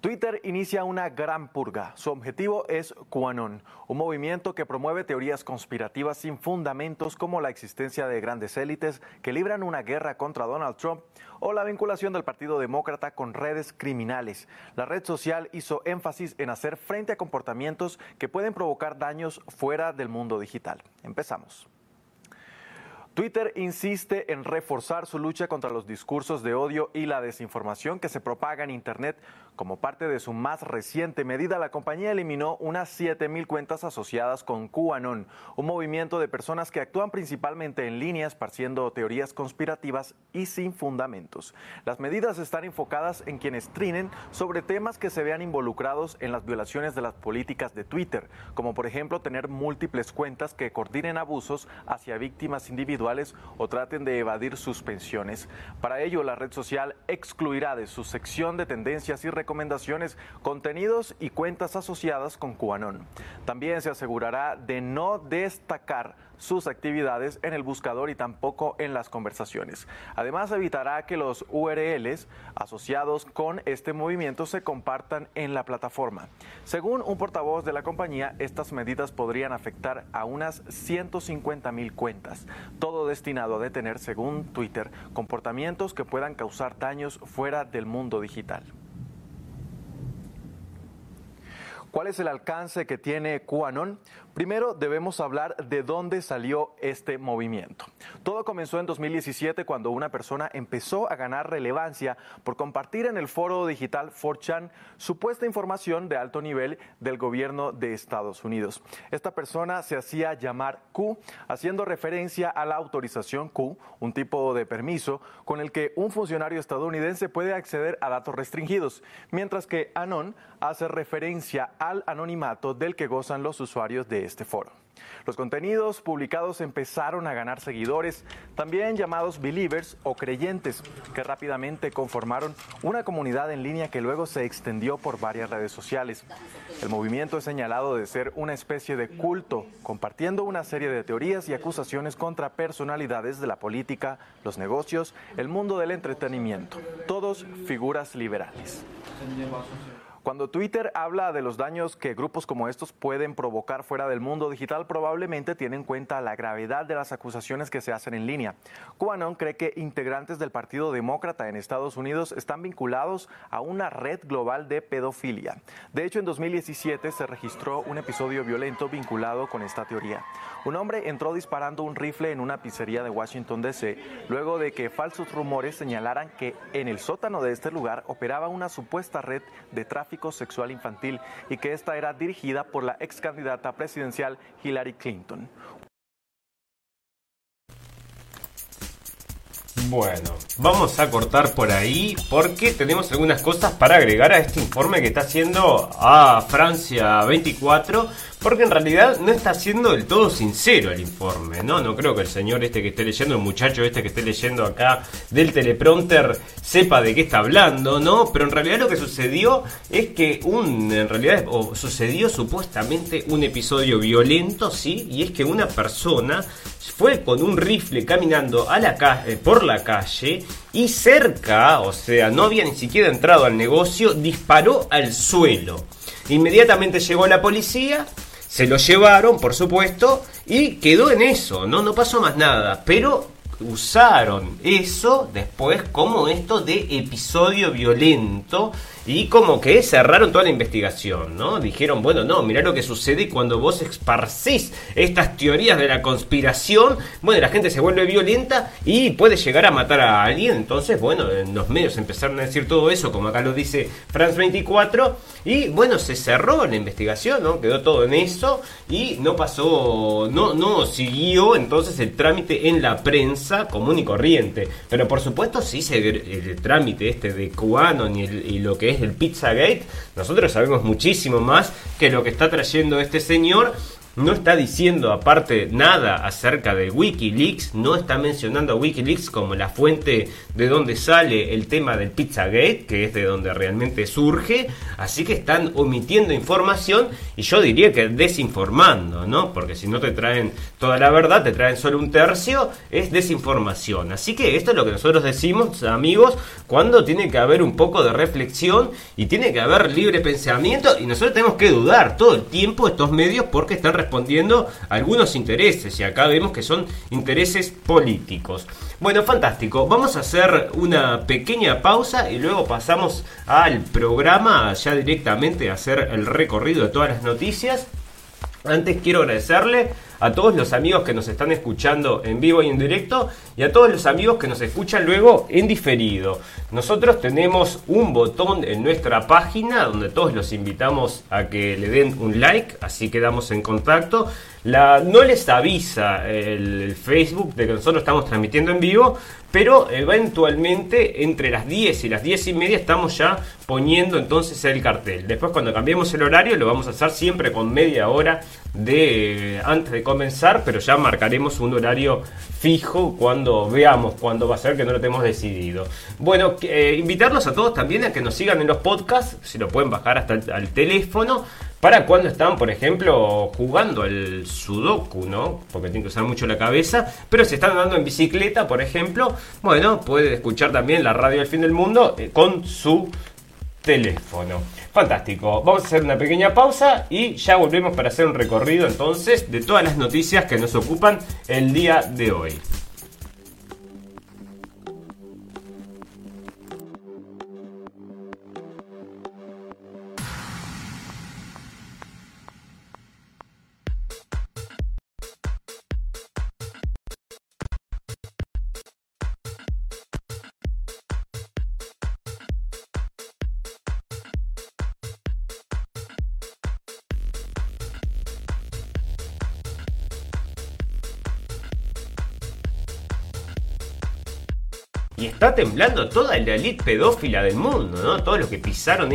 Twitter inicia una gran purga. Su objetivo es QAnon, un movimiento que promueve teorías conspirativas sin fundamentos como la existencia de grandes élites que libran una guerra contra Donald Trump o la vinculación del Partido Demócrata con redes criminales. La red social hizo énfasis en hacer frente a comportamientos que pueden provocar daños fuera del mundo digital. Empezamos. Twitter insiste en reforzar su lucha contra los discursos de odio y la desinformación que se propaga en Internet. Como parte de su más reciente medida, la compañía eliminó unas 7.000 cuentas asociadas con QAnon, un movimiento de personas que actúan principalmente en línea esparciendo teorías conspirativas y sin fundamentos. Las medidas están enfocadas en quienes trinen sobre temas que se vean involucrados en las violaciones de las políticas de Twitter, como por ejemplo tener múltiples cuentas que coordinen abusos hacia víctimas individuales o traten de evadir sus pensiones. Para ello, la red social excluirá de su sección de tendencias y recomendaciones contenidos y cuentas asociadas con QAnon. También se asegurará de no destacar sus actividades en el buscador y tampoco en las conversaciones. Además, evitará que los URLs asociados con este movimiento se compartan en la plataforma. Según un portavoz de la compañía, estas medidas podrían afectar a unas 150 mil cuentas, todo destinado a detener, según Twitter, comportamientos que puedan causar daños fuera del mundo digital. ¿Cuál es el alcance que tiene QAnon? Primero debemos hablar de dónde salió este movimiento. Todo comenzó en 2017 cuando una persona empezó a ganar relevancia por compartir en el foro digital 4chan supuesta información de alto nivel del gobierno de Estados Unidos. Esta persona se hacía llamar Q, haciendo referencia a la autorización Q, un tipo de permiso con el que un funcionario estadounidense puede acceder a datos restringidos, mientras que Anon hace referencia al anonimato del que gozan los usuarios de este foro. Los contenidos publicados empezaron a ganar seguidores, también llamados believers o creyentes, que rápidamente conformaron una comunidad en línea que luego se extendió por varias redes sociales. El movimiento es señalado de ser una especie de culto, compartiendo una serie de teorías y acusaciones contra personalidades de la política, los negocios, el mundo del entretenimiento, todos figuras liberales. Cuando Twitter habla de los daños que grupos como estos pueden provocar fuera del mundo digital, probablemente tiene en cuenta la gravedad de las acusaciones que se hacen en línea. QAnon cree que integrantes del Partido Demócrata en Estados Unidos están vinculados a una red global de pedofilia. De hecho, en 2017 se registró un episodio violento vinculado con esta teoría. Un hombre entró disparando un rifle en una pizzería de Washington, D.C., luego de que falsos rumores señalaran que en el sótano de este lugar operaba una supuesta red de tráfico sexual infantil y que esta era dirigida por la ex candidata presidencial Hillary Clinton. Bueno, vamos a cortar por ahí porque tenemos algunas cosas para agregar a este informe que está haciendo a Francia 24, porque en realidad no está siendo del todo sincero el informe, ¿no? No creo que el señor este que esté leyendo, el muchacho este que esté leyendo acá del teleprompter sepa de qué está hablando, ¿no? Pero en realidad lo que sucedió es que un, en realidad, o sucedió supuestamente un episodio violento, ¿sí? Y es que una persona fue con un rifle caminando calle, por la calle y cerca, o sea, no había ni siquiera entrado al negocio, disparó al suelo. Inmediatamente llegó la policía, se lo llevaron, por supuesto, y quedó en eso, no, no pasó más nada. Pero usaron eso después como esto de episodio violento y como que cerraron toda la investigación, ¿no? Dijeron, bueno, no, mirá lo que sucede cuando vos esparcís estas teorías de la conspiración, bueno, la gente se vuelve violenta y puede llegar a matar a alguien, entonces, bueno, en los medios empezaron a decir todo eso, como acá lo dice France 24, y bueno, se cerró la investigación, ¿no? Quedó todo en eso y no pasó, no, no siguió entonces el trámite en la prensa común y corriente, pero por supuesto sí se, el, trámite este de cubano y, y lo que es el Pizzagate, nosotros sabemos muchísimo más que lo que está trayendo este señor no está diciendo aparte nada acerca de Wikileaks, no está mencionando a Wikileaks como la fuente de donde sale el tema del Pizzagate, que es de donde realmente surge, así que están omitiendo información y yo diría que desinformando, ¿no? Porque si no te traen toda la verdad, te traen solo un tercio, es desinformación. Así que esto es lo que nosotros decimos, amigos, cuando tiene que haber un poco de reflexión y tiene que haber libre pensamiento y nosotros tenemos que dudar todo el tiempo estos medios porque están respondiendo a algunos intereses y acá vemos que son intereses políticos. Bueno, fantástico. Vamos a hacer una pequeña pausa y luego pasamos al programa ya directamente a hacer el recorrido de todas las noticias. Antes quiero agradecerle a todos los amigos que nos están escuchando en vivo y en directo y a todos los amigos que nos escuchan luego en diferido. Nosotros tenemos un botón en nuestra página donde todos los invitamos a que le den un like, así quedamos en contacto. No les avisa el, Facebook de que nosotros estamos transmitiendo en vivo, pero eventualmente entre las 10 y las 10 y media estamos ya poniendo entonces el cartel. Después cuando cambiemos el horario lo vamos a hacer siempre con media hora de antes de comenzar, pero ya marcaremos un horario fijo cuando veamos cuándo va a ser que no lo tenemos decidido. Bueno, eh, invitarlos a todos también a que nos sigan en los podcasts, si lo pueden bajar hasta el, al teléfono para cuando están, por ejemplo, jugando al sudoku, ¿no? Porque tienen que usar mucho la cabeza, pero si están andando en bicicleta, por ejemplo, bueno, puede escuchar también la radio del fin del mundo eh, con su teléfono. Fantástico. Vamos a hacer una pequeña pausa y ya volvemos para hacer un recorrido entonces de todas las noticias que nos ocupan el día de hoy. Temblando toda la elite pedófila del mundo, ¿no? Todos los que pisaron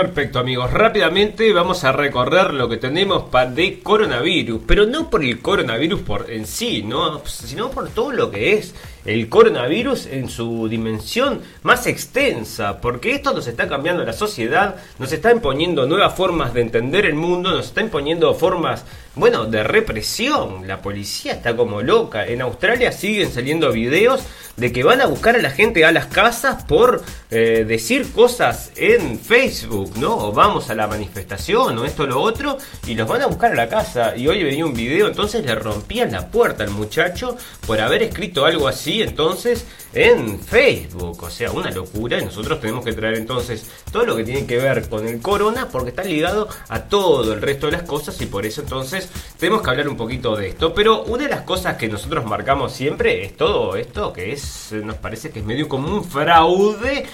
Perfecto amigos, rápidamente vamos a recorrer lo que tenemos para de coronavirus, pero no por el coronavirus por en sí, ¿no? sino por todo lo que es el coronavirus en su dimensión más extensa, porque esto nos está cambiando la sociedad, nos está imponiendo nuevas formas de entender el mundo, nos está imponiendo formas, bueno, de represión. La policía está como loca. En Australia siguen saliendo videos de que van a buscar a la gente a las casas por eh, decir cosas en Facebook, ¿no? O vamos a la manifestación o esto o lo otro, y los van a buscar a la casa. Y hoy venía un video, entonces le rompían la puerta al muchacho por haber escrito algo así, entonces, en Facebook. O sea, una locura. Y nosotros tenemos que traer entonces todo lo que tiene que ver con el corona, porque está ligado a todo el resto de las cosas, y por eso entonces tenemos que hablar un poquito de esto. Pero una de las cosas que nosotros marcamos siempre es todo esto que es nos parece que es medio como un fraude.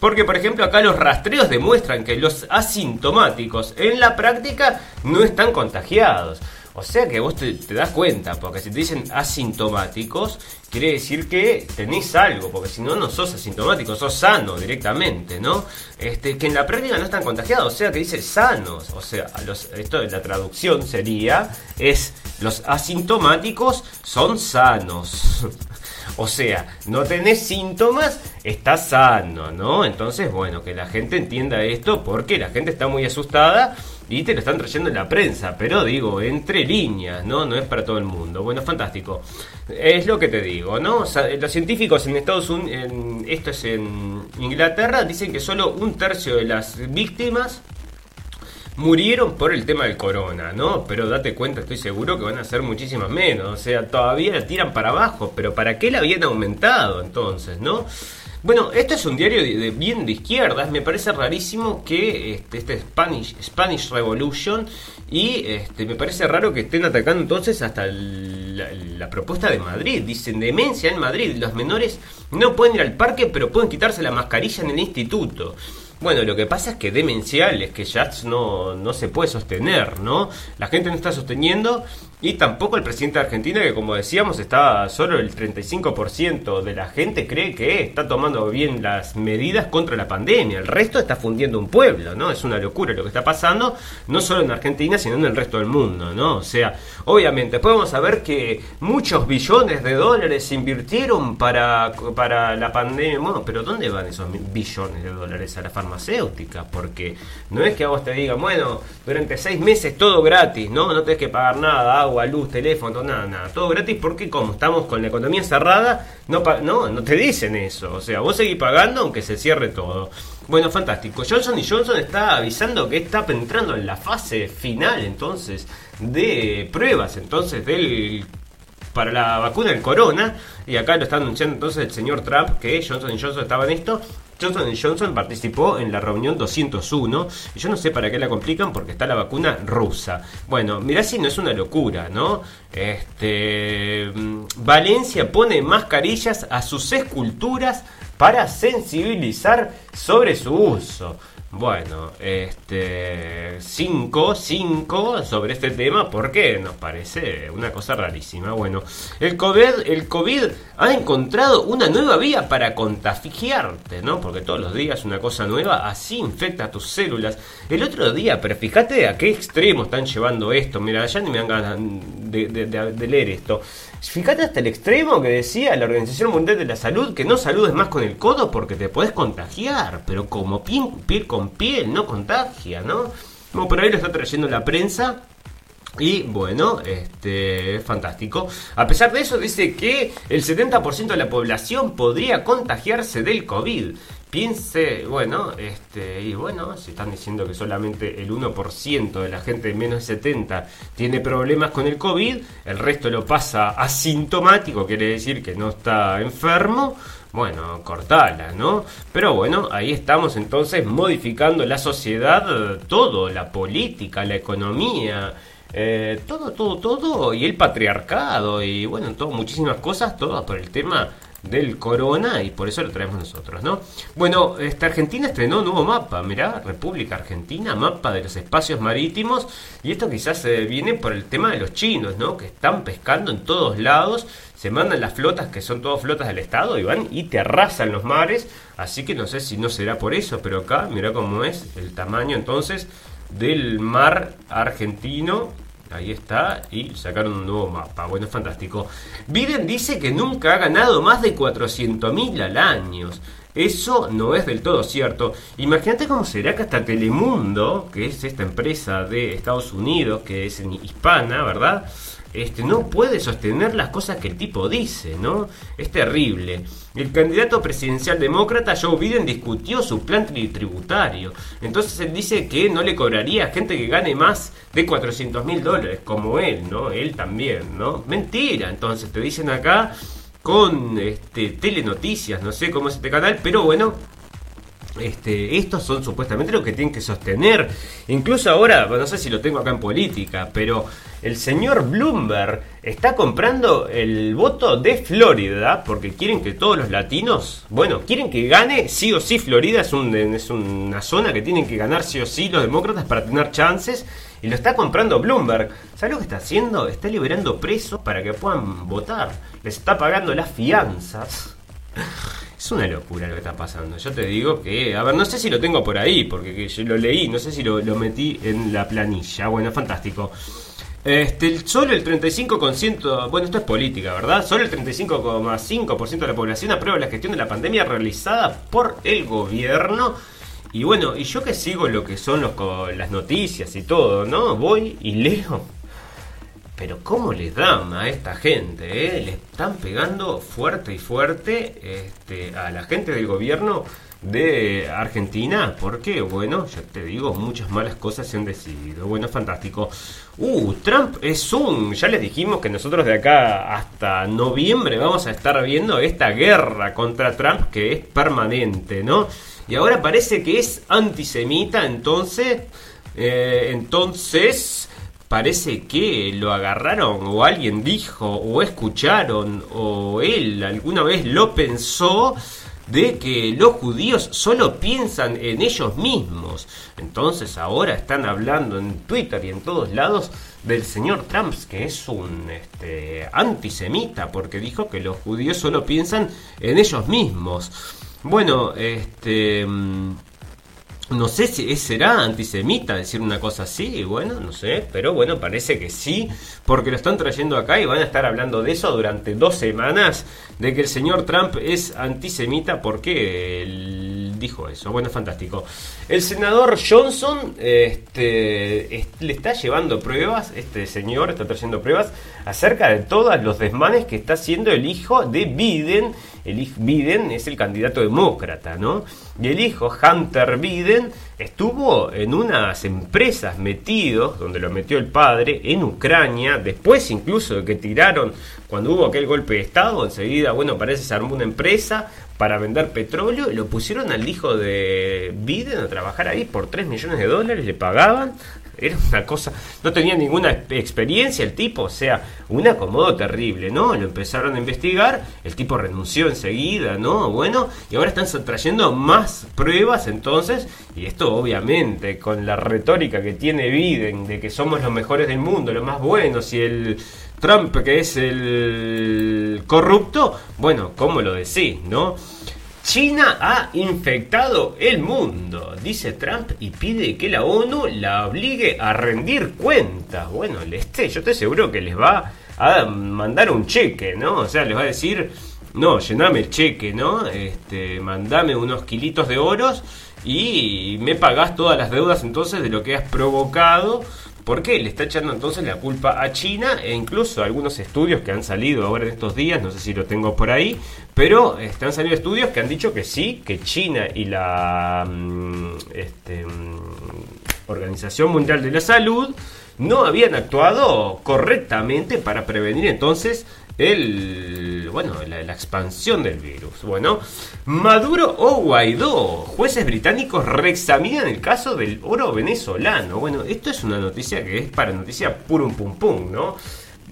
Porque, por ejemplo, acá los rastreos demuestran que los asintomáticos en la práctica no están contagiados. O sea que vos te, das cuenta, porque si te dicen asintomáticos, quiere decir que tenéis algo, porque si no, no sos asintomático, sos sano directamente, ¿no? Este, que en la práctica no están contagiados, o sea que dice sanos, o sea, los, esto la traducción sería, es los asintomáticos son sanos. O sea, no tenés síntomas, estás sano, ¿no? Entonces, bueno, que la gente entienda esto porque la gente está muy asustada y te lo están trayendo en la prensa, pero digo, entre líneas, ¿no? No es para todo el mundo. Bueno, fantástico. Es lo que te digo, ¿no? los científicos en Estados Unidos, esto es en Inglaterra, dicen que solo un tercio de las víctimas murieron por el tema del corona, ¿no? Pero date cuenta, estoy seguro que van a ser muchísimas menos. O sea, todavía la tiran para abajo, pero ¿para qué la habían aumentado entonces, no? Bueno, esto es un diario bien de izquierdas. Me parece rarísimo que este, este Spanish, Spanish Revolution y este, me parece raro que estén atacando entonces hasta la, propuesta de Madrid. Dicen demencia en Madrid. Los menores no pueden ir al parque, pero pueden quitarse la mascarilla en el instituto. Bueno, lo que pasa es que demencial es que ya no, no se puede sostener, ¿no? La gente no está sosteniendo y tampoco el presidente de Argentina, que como decíamos, está solo el 35% de la gente cree que está tomando bien las medidas contra la pandemia. El resto está fundiendo un pueblo, ¿no? Es una locura lo que está pasando, no solo en Argentina, sino en el resto del mundo, ¿no? O sea, obviamente, podemos saber que muchos billones de dólares se invirtieron para, para la pandemia. Bueno, pero ¿dónde van esos billones de dólares a la farmacéutica? Porque no es que a vos te digan, bueno, durante seis meses todo gratis, ¿no? No tenés que pagar nada agua, luz, teléfono, nada, nada, todo gratis porque como estamos con la economía cerrada, no, no, no te dicen eso, o sea, vos seguís pagando aunque se cierre todo. Bueno, fantástico. Johnson y Johnson está avisando que está entrando en la fase final entonces de pruebas entonces del para la vacuna del corona. Y acá lo está anunciando entonces el señor Trump que Johnson Johnson estaba en esto Johnson Johnson participó en la reunión 201 y yo no sé para qué la complican porque está la vacuna rusa. Bueno, mirá si no es una locura, ¿no? Este, mm, Valencia pone mascarillas a sus esculturas para sensibilizar sobre su uso. Bueno, este 5, 5 sobre este tema porque nos parece una cosa rarísima. Bueno, el COVID, el COVID ha encontrado una nueva vía para contagiarte, ¿no? Porque todos los días una cosa nueva así infecta tus células. El otro día, pero fíjate a qué extremo están llevando esto. Mira, ya ni me dan ganas de, leer esto. Fíjate hasta el extremo que decía la Organización Mundial de la Salud que no saludes más con el codo porque te podés contagiar, pero como piel con piel, no contagia, ¿no? Bueno, por ahí lo está trayendo la prensa. Y bueno, este es fantástico. A pesar de eso, dice que el 70% de la población podría contagiarse del COVID. Piense, bueno, este, y bueno, si están diciendo que solamente el 1% de la gente de menos de 70 tiene problemas con el COVID, el resto lo pasa asintomático, quiere decir que no está enfermo. Bueno, cortala, ¿no? Pero bueno, ahí estamos entonces modificando la sociedad, todo, la política, la economía, eh, todo, todo, todo, y el patriarcado, y bueno, todo, muchísimas cosas, todo por el tema del corona, y por eso lo traemos nosotros, ¿no? Bueno, esta Argentina estrenó un nuevo mapa, mirá, República Argentina, mapa de los espacios marítimos, y esto quizás eh, viene por el tema de los chinos, ¿no? Que están pescando en todos lados, se mandan las flotas, que son todas flotas del Estado, y van y te arrasan los mares, así que no sé si no será por eso, pero acá, mirá cómo es el tamaño entonces del mar argentino. Ahí está, y sacaron un nuevo mapa. Bueno, es fantástico. Biden dice que nunca ha ganado más de 400 mil al año. Eso no es del todo cierto. Imagínate cómo será que hasta Telemundo, que es esta empresa de Estados Unidos, que es hispana, ¿verdad? Este, no puede sostener las cosas que el tipo dice, ¿no? Es terrible. El candidato presidencial demócrata Joe Biden discutió su plan tri- tributario. Entonces él dice que no le cobraría a gente que gane más de 400 mil dólares, como él, ¿no? Él también, ¿no? Mentira, entonces te dicen acá con este, telenoticias, no sé cómo es este canal, pero bueno, este, estos son supuestamente lo que tienen que sostener. Incluso ahora, no sé si lo tengo acá en política, pero el señor Bloomberg está comprando el voto de Florida porque quieren que todos los latinos, bueno, quieren que gane sí o sí. Florida es, es una zona que tienen que ganar sí o sí los demócratas para tener chances. Y lo está comprando Bloomberg. ¿Sabes lo que está haciendo? Está liberando presos para que puedan votar. Les está pagando las fianzas. Es una locura lo que está pasando. Yo te digo que, a ver, no sé si lo tengo por ahí, porque que yo lo leí, no sé si lo, lo metí en la planilla. Bueno, fantástico. Este, solo el 35%, bueno, esto es política, ¿verdad? Solo el 35,5% de la población aprueba la gestión de la pandemia realizada por el gobierno. Y bueno, y yo que sigo lo que son los, las noticias y todo, ¿no? Voy y leo pero cómo les dan a esta gente, ¿eh? Le están pegando fuerte y fuerte este, a la gente del gobierno de Argentina, porque, bueno, ya te digo, muchas malas cosas se han decidido. Bueno, fantástico. Uh, Trump es un... Ya les dijimos que nosotros de acá hasta noviembre vamos a estar viendo esta guerra contra Trump que es permanente, ¿no? Y ahora parece que es antisemita, entonces... eh, entonces parece que lo agarraron o alguien dijo o escucharon o él alguna vez lo pensó de que los judíos solo piensan en ellos mismos. Entonces ahora están hablando en Twitter y en todos lados del señor Trump, que es un este, antisemita, porque dijo que los judíos solo piensan en ellos mismos. Bueno, este... no sé si será antisemita decir una cosa así, bueno, no sé, pero bueno, parece que sí, porque lo están trayendo acá y van a estar hablando de eso durante dos semanas, de que el señor Trump es antisemita porque él dijo eso. Bueno, fantástico. El senador Johnson este, es- le está llevando pruebas, este señor está trayendo pruebas acerca de todos los desmanes que está haciendo el hijo de Biden. El hijo Biden es el candidato demócrata, ¿no? Y el hijo Hunter Biden estuvo en unas empresas metidos, donde lo metió el padre, en Ucrania, después incluso de que tiraron, cuando hubo aquel golpe de Estado, enseguida, bueno, parece se armó una empresa para vender petróleo, lo pusieron al hijo de Biden a trabajar ahí por 3 millones de dólares, le pagaban, era una cosa, no tenía ninguna experiencia el tipo, o sea, un acomodo terrible, ¿no? Lo empezaron a investigar, el tipo renunció enseguida, ¿no? Bueno, y ahora están trayendo más pruebas entonces, y esto obviamente con la retórica que tiene Biden de que somos los mejores del mundo, los más buenos, y el Trump que es el corrupto, bueno, ¿cómo lo decís, no? China ha infectado el mundo, dice Trump, y pide que la ONU la obligue a rendir cuentas. Bueno, este, yo estoy seguro que les va a mandar un cheque, ¿no? O sea, les va a decir, no, llename el cheque, ¿no? Este, mandame unos kilitos de oros y me pagás todas las deudas entonces de lo que has provocado ¿Por qué? Le está echando entonces la culpa a China e incluso algunos estudios que han salido ahora en estos días, no sé si lo tengo por ahí, pero están saliendo estudios que han dicho que sí, que China y la mm, este, mm, Organización Mundial de la Salud no habían actuado correctamente para prevenir entonces el bueno la, expansión del virus. Bueno, Maduro o Guaidó, jueces británicos reexaminan el caso del oro venezolano. Bueno, esto es una noticia que es para noticia purum pum pum, ¿no?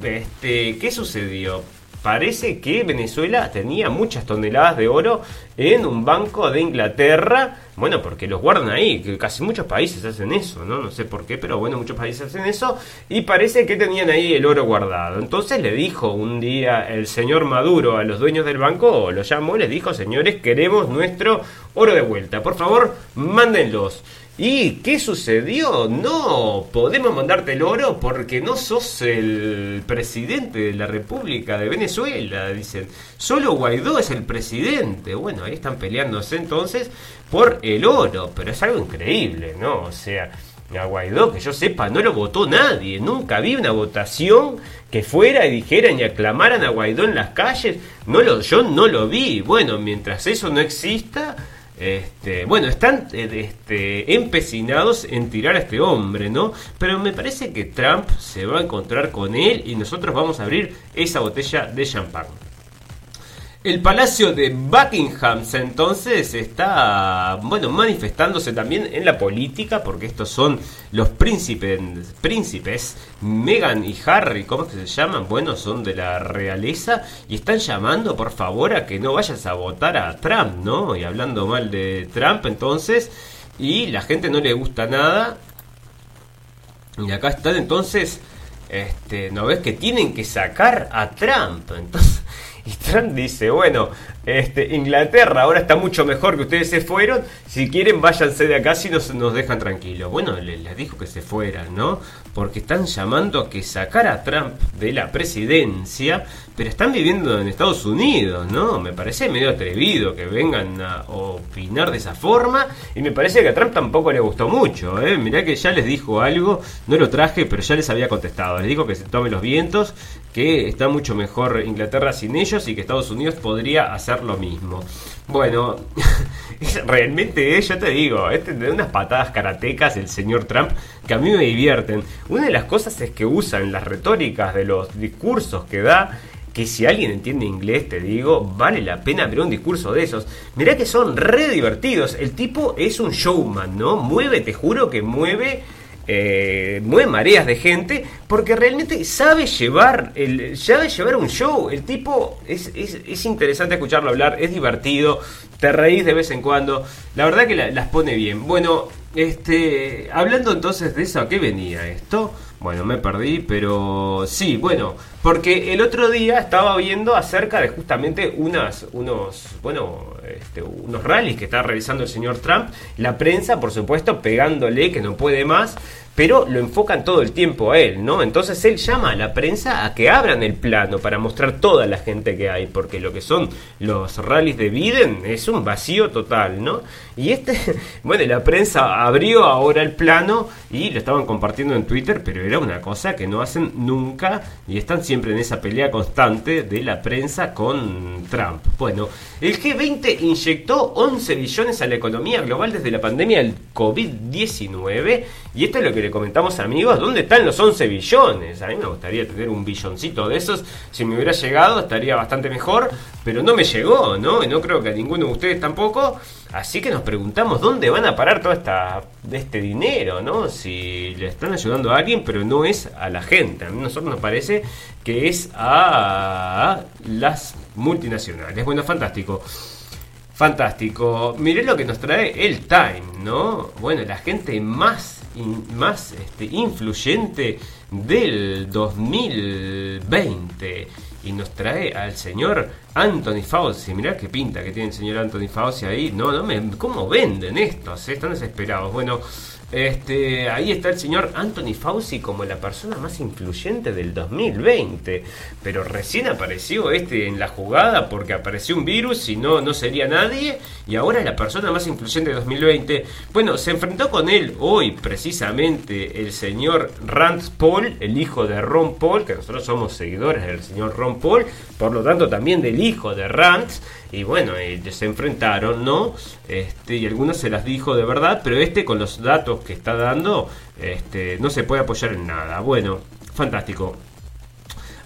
Este, ¿qué sucedió? Parece que Venezuela tenía muchas toneladas de oro en un banco de Inglaterra. Bueno, porque los guardan ahí, que casi muchos países hacen eso, ¿no? No sé por qué, pero bueno, muchos países hacen eso. Y parece que tenían ahí el oro guardado. Entonces le dijo un día el señor Maduro a los dueños del banco, lo llamó, les dijo, señores, queremos nuestro oro de vuelta. Por favor, mándenlos. ¿Y qué sucedió? No, podemos mandarte el oro porque no sos el presidente de la República de Venezuela, dicen. Solo Guaidó es el presidente. Bueno, ahí están peleándose entonces por el oro, pero es algo increíble, ¿no? O sea, a Guaidó, que yo sepa, no lo votó nadie. Nunca vi una votación que fuera y dijeran y aclamaran a Guaidó en las calles. No lo, yo no lo vi. Bueno, mientras eso no exista este, bueno, están eh, este, empecinados en tirar a este hombre, ¿no? Pero me parece que Trump se va a encontrar con él y nosotros vamos a abrir esa botella de champán. El palacio de Buckingham entonces está, bueno, manifestándose también en la política, porque estos son los príncipes, príncipes, Meghan y Harry, ¿cómo es que se llaman? Bueno, son de la realeza y están llamando, por favor, a que no vayas a votar a Trump, ¿no? Y hablando mal de Trump, entonces, y la gente no le gusta nada. Y acá están, entonces, este, ¿no ves que tienen que sacar a Trump? Entonces y Trump dice, bueno, este, Inglaterra ahora está mucho mejor que ustedes se fueron, si quieren váyanse de acá si nos, dejan tranquilos. Bueno, les, dijo que se fueran, ¿no? Porque están llamando a que sacara a Trump de la presidencia, pero están viviendo en Estados Unidos, ¿no? Me parece medio atrevido que vengan a opinar de esa forma y me parece que a Trump tampoco le gustó mucho, ¿eh? Mirá que ya les dijo algo, no lo traje, pero ya les había contestado. Les dijo que se tomen los vientos, que está mucho mejor Inglaterra sin ellos y que Estados Unidos podría hacer lo mismo. Bueno, realmente, eh, yo te digo, este de unas patadas karatecas el señor Trump que a mí me divierten. Una de las cosas es que usan las retóricas de los discursos que da que si alguien entiende inglés, te digo, vale la pena ver un discurso de esos. Mirá que son re divertidos. El tipo es un showman, ¿no? Mueve, te juro que mueve eh, mueve mareas de gente porque realmente sabe llevar el sabe llevar un show. El tipo es, es, interesante escucharlo hablar es divertido te reís de vez en cuando. La verdad que las pone bien. Bueno este hablando entonces de eso a qué venía esto bueno me perdí pero sí bueno porque el otro día estaba viendo acerca de justamente unas unos bueno este, unos rallies que está realizando el señor Trump, la prensa, por supuesto, pegándole que no puede más, pero lo enfocan todo el tiempo a él, ¿no? Entonces él llama a la prensa a que abran el plano para mostrar toda la gente que hay, porque lo que son los rallies de Biden es un vacío total, ¿no? Y este, bueno, la prensa abrió ahora el plano y lo estaban compartiendo en Twitter, pero era una cosa que no hacen nunca y están siempre en esa pelea constante de la prensa con Trump. Bueno, el G20 inyectó 11 billones a la economía global desde la pandemia del COVID-19 y esto es lo que le comentamos amigos, ¿dónde están los 11 billones? A mí me gustaría tener un billoncito de esos, si me hubiera llegado estaría bastante mejor, pero no me llegó, ¿no? Y no creo que a ninguno de ustedes tampoco. Así que nos preguntamos dónde van a parar todo esta, este dinero, ¿no? Si le están ayudando a alguien, pero no es a la gente. A nosotros nos parece que es a las multinacionales. Bueno, fantástico. Fantástico. Miré lo que nos trae el Time, ¿no? Bueno, la gente más, más este, influyente del 2020 y nos trae al señor Anthony Fauci. Mirá qué pinta que tiene el señor Anthony Fauci ahí. No, no me. ¿Cómo venden estos? Están desesperados. Bueno. Este, ahí está el señor Anthony Fauci como la persona más influyente del 2020. Pero recién apareció este en la jugada porque apareció un virus y no, no sería nadie. Y ahora la persona más influyente del 2020. Bueno, se enfrentó con él hoy precisamente el señor Rand Paul, el hijo de Ron Paul, que nosotros somos seguidores del señor Ron Paul, por lo tanto también del hijo de Rand y bueno, se enfrentaron, ¿no? Este, y algunos se las dijo de verdad, pero este con los datos que está dando, este, no se puede apoyar en nada. Bueno, fantástico.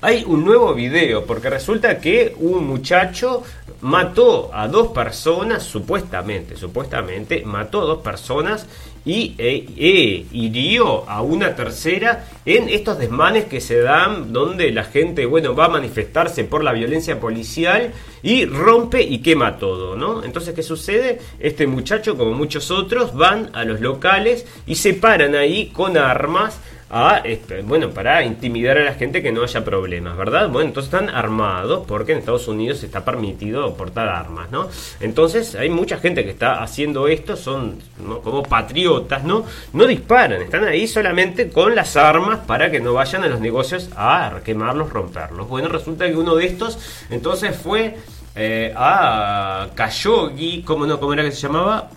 Hay un nuevo video, porque resulta que un muchacho mató a dos personas, supuestamente, supuestamente, mató a dos personas y e, e, hirió a una tercera en estos desmanes que se dan donde la gente, bueno, va a manifestarse por la violencia policial y rompe y quema todo, ¿no? Entonces, ¿qué sucede? Este muchacho, como muchos otros, van a los locales y se paran ahí con armas a, este, bueno, para intimidar a la gente que no haya problemas, ¿verdad? Bueno, entonces están armados porque en Estados Unidos está permitido portar armas, ¿no? Entonces hay mucha gente que está haciendo esto, son como patriotas, ¿no? No disparan, están ahí solamente con las armas para que no vayan a los negocios a quemarlos, romperlos. Bueno, resulta que uno de estos entonces fue eh, a Kayogi, ¿cómo no? ¿Cómo era que se llamaba?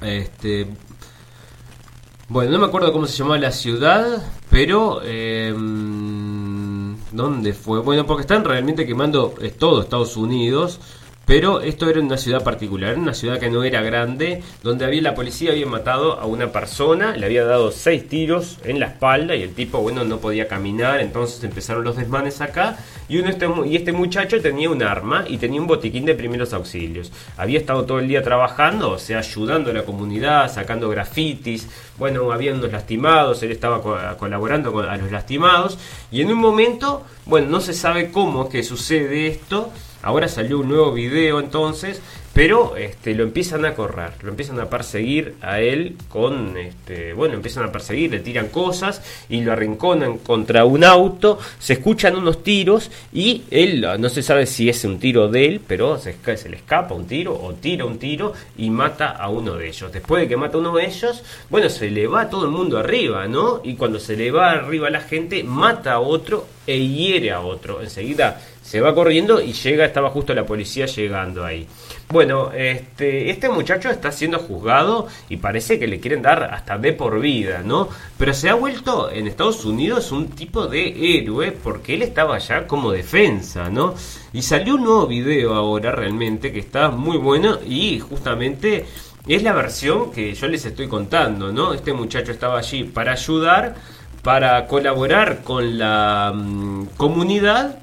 Este, bueno, no me acuerdo cómo se llamaba la ciudad, pero... Eh, ¿Dónde fue? Bueno, porque están realmente quemando todo Estados Unidos. Pero esto era una ciudad particular, una ciudad que no era grande, donde había la policía había matado a una persona, le había dado seis tiros en la espalda y el tipo, bueno, no podía caminar, entonces empezaron los desmanes acá. Y, uno este, y este muchacho tenía un arma y tenía un botiquín de primeros auxilios. Había estado todo el día trabajando, o sea, ayudando a la comunidad, sacando grafitis, bueno, había unos lastimados, él estaba colaborando con, a los lastimados. Y en un momento, bueno, no se sabe cómo que sucede esto, Ahora salió un nuevo video entonces, pero este, lo empiezan a correr, lo empiezan a perseguir a él con, este, bueno, empiezan a perseguir, le tiran cosas y lo arrinconan contra un auto, se escuchan unos tiros y él, no se sabe si es un tiro de él, pero se, le escapa un tiro o tira un tiro y mata a uno de ellos. Después de que mata a uno de ellos, bueno, se le va todo el mundo arriba, ¿no? Y cuando se le va arriba a la gente, mata a otro e hiere a otro. Enseguida se va corriendo y llega, estaba justo la policía llegando ahí. Bueno, este, este muchacho está siendo juzgado y parece que le quieren dar hasta de por vida, ¿no? Pero se ha vuelto en Estados Unidos un tipo de héroe porque él estaba ya como defensa, ¿no? Y salió un nuevo video ahora realmente que está muy bueno y justamente es la versión que yo les estoy contando, ¿no? Este muchacho estaba allí para ayudar, para colaborar con la mm, comunidad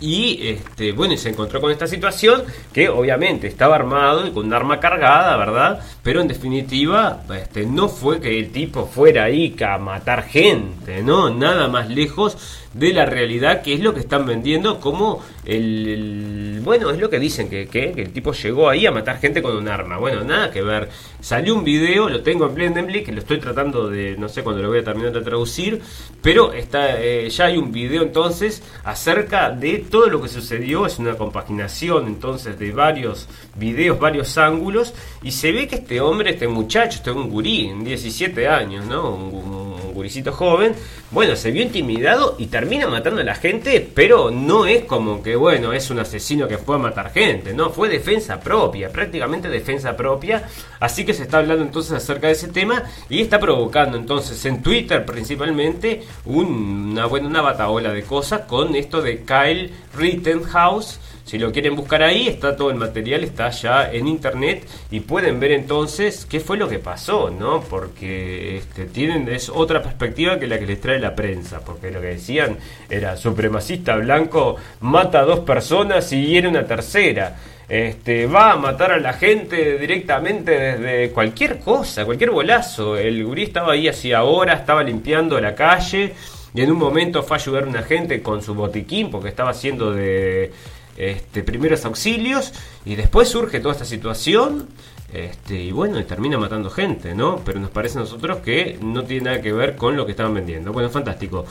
y este, bueno, se encontró con esta situación que obviamente estaba armado y con un arma cargada, ¿verdad? Pero en definitiva, este, no fue que el tipo fuera ahí a matar gente, ¿no? Nada más lejos de la realidad, que es lo que están vendiendo como el, bueno, es lo que dicen, que, que, el tipo llegó ahí a matar gente con un arma. Bueno, nada que ver. Salió un video, lo tengo en Blendenblick, que lo estoy tratando de, no sé cuándo lo voy a terminar de traducir, pero está, eh, ya hay un video entonces acerca de todo lo que sucedió. Es una compaginación entonces de varios videos, varios ángulos, y se ve que este hombre, este muchacho, este un gurí, 17 años, ¿no? Un, guricito joven, bueno, se vio intimidado y termina matando a la gente, pero no es como que, bueno, es un asesino que fue a matar gente, no, fue defensa propia, prácticamente defensa propia, así que se está hablando entonces acerca de ese tema y está provocando entonces en Twitter principalmente una, buena una bataola de cosas con esto de Kyle Rittenhouse, si lo quieren buscar ahí, está todo el material, está ya en internet y pueden ver entonces qué fue lo que pasó, ¿no? Porque este, tienen es otra perspectiva que la que les trae la prensa, porque lo que decían era supremacista blanco mata a dos personas y hiere una tercera. este, va a matar a la gente directamente desde cualquier cosa, cualquier bolazo. El gurí estaba ahí hacía horas, estaba limpiando la calle y en un momento fue a ayudar a una gente con su botiquín porque estaba haciendo de este, primeros auxilios y después surge toda esta situación este, y bueno, y termina matando gente, ¿no? Pero nos parece a nosotros que no tiene nada que ver con lo que estaban vendiendo. Bueno, fantástico.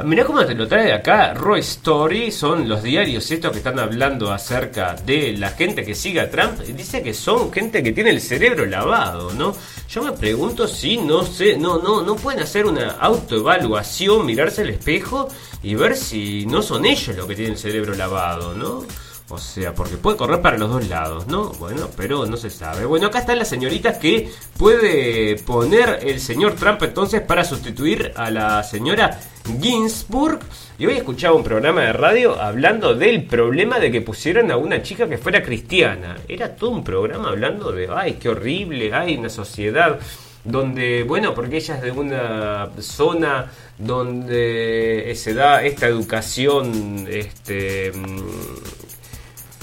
Ah, mirá cómo te lo trae acá Roy Story, son los diarios estos que están hablando acerca de la gente que sigue a Trump. Dice que son gente que tiene el cerebro lavado, ¿no? Yo me pregunto si no sé, no, no, no pueden hacer una autoevaluación, mirarse al espejo y ver si no son ellos los que tienen el cerebro lavado, ¿no? O sea, porque puede correr para los dos lados, ¿no? Bueno, pero no se sabe. Bueno, acá están las señoritas que puede poner el señor Trump entonces para sustituir a la señora Ginsburg. Y hoy escuchaba un programa de radio hablando del problema de que pusieran a una chica que fuera cristiana. Era todo un programa hablando de, ay, qué horrible, hay una sociedad donde, bueno, porque ella es de una zona donde se da esta educación, este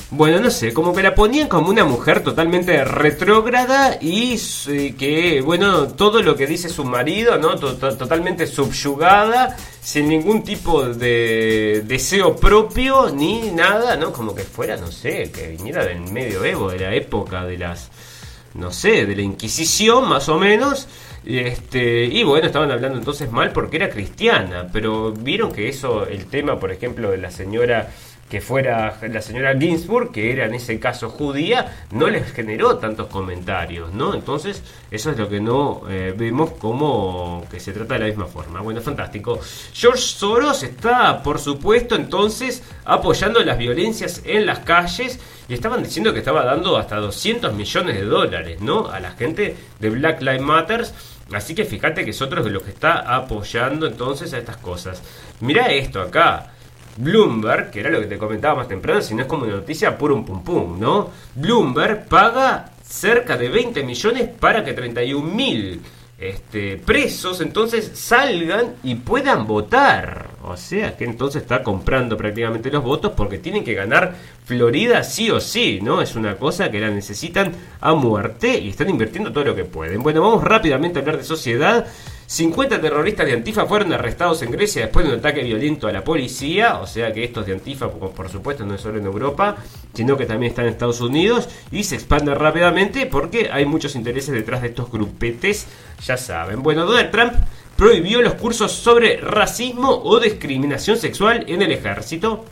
bueno, no sé, como que la ponían como una mujer totalmente retrógrada y que, bueno, todo lo que dice su marido, ¿no? totalmente subyugada, sin ningún tipo de deseo propio ni nada, ¿no? Como que fuera, no sé, que viniera del medioevo, de la época de las, no sé, de la Inquisición más o menos. Este, y bueno, estaban hablando entonces mal porque era cristiana, pero vieron que eso, el tema, por ejemplo, de la señora que fuera la señora Ginsburg, que era en ese caso judía, no les generó tantos comentarios, ¿no? Entonces, eso es lo que no eh, vemos como que se trata de la misma forma. Bueno, fantástico. George Soros está, por supuesto, entonces apoyando las violencias en las calles y estaban diciendo que estaba dando hasta 200 millones de dólares, ¿no? A la gente de Black Lives Matters. Así que fíjate que es otro de los que está apoyando entonces a estas cosas. Mira esto acá. Bloomberg, que era lo que te comentaba más temprano, si no es como una noticia puro un pum pum, ¿no? Bloomberg paga cerca de 20 millones para que 31 mil este, presos entonces salgan y puedan votar. O sea que entonces está comprando prácticamente los votos porque tienen que ganar Florida sí o sí, ¿no? Es una cosa que la necesitan a muerte y están invirtiendo todo lo que pueden. Bueno, vamos rápidamente a hablar de sociedad. 50 terroristas de Antifa fueron arrestados en Grecia después de un ataque violento a la policía, o sea que estos de Antifa, por supuesto, no es solo en Europa, sino que también están en Estados Unidos y se expanden rápidamente porque hay muchos intereses detrás de estos grupetes, ya saben. Bueno, Donald Trump prohibió los cursos sobre racismo o discriminación sexual en el ejército.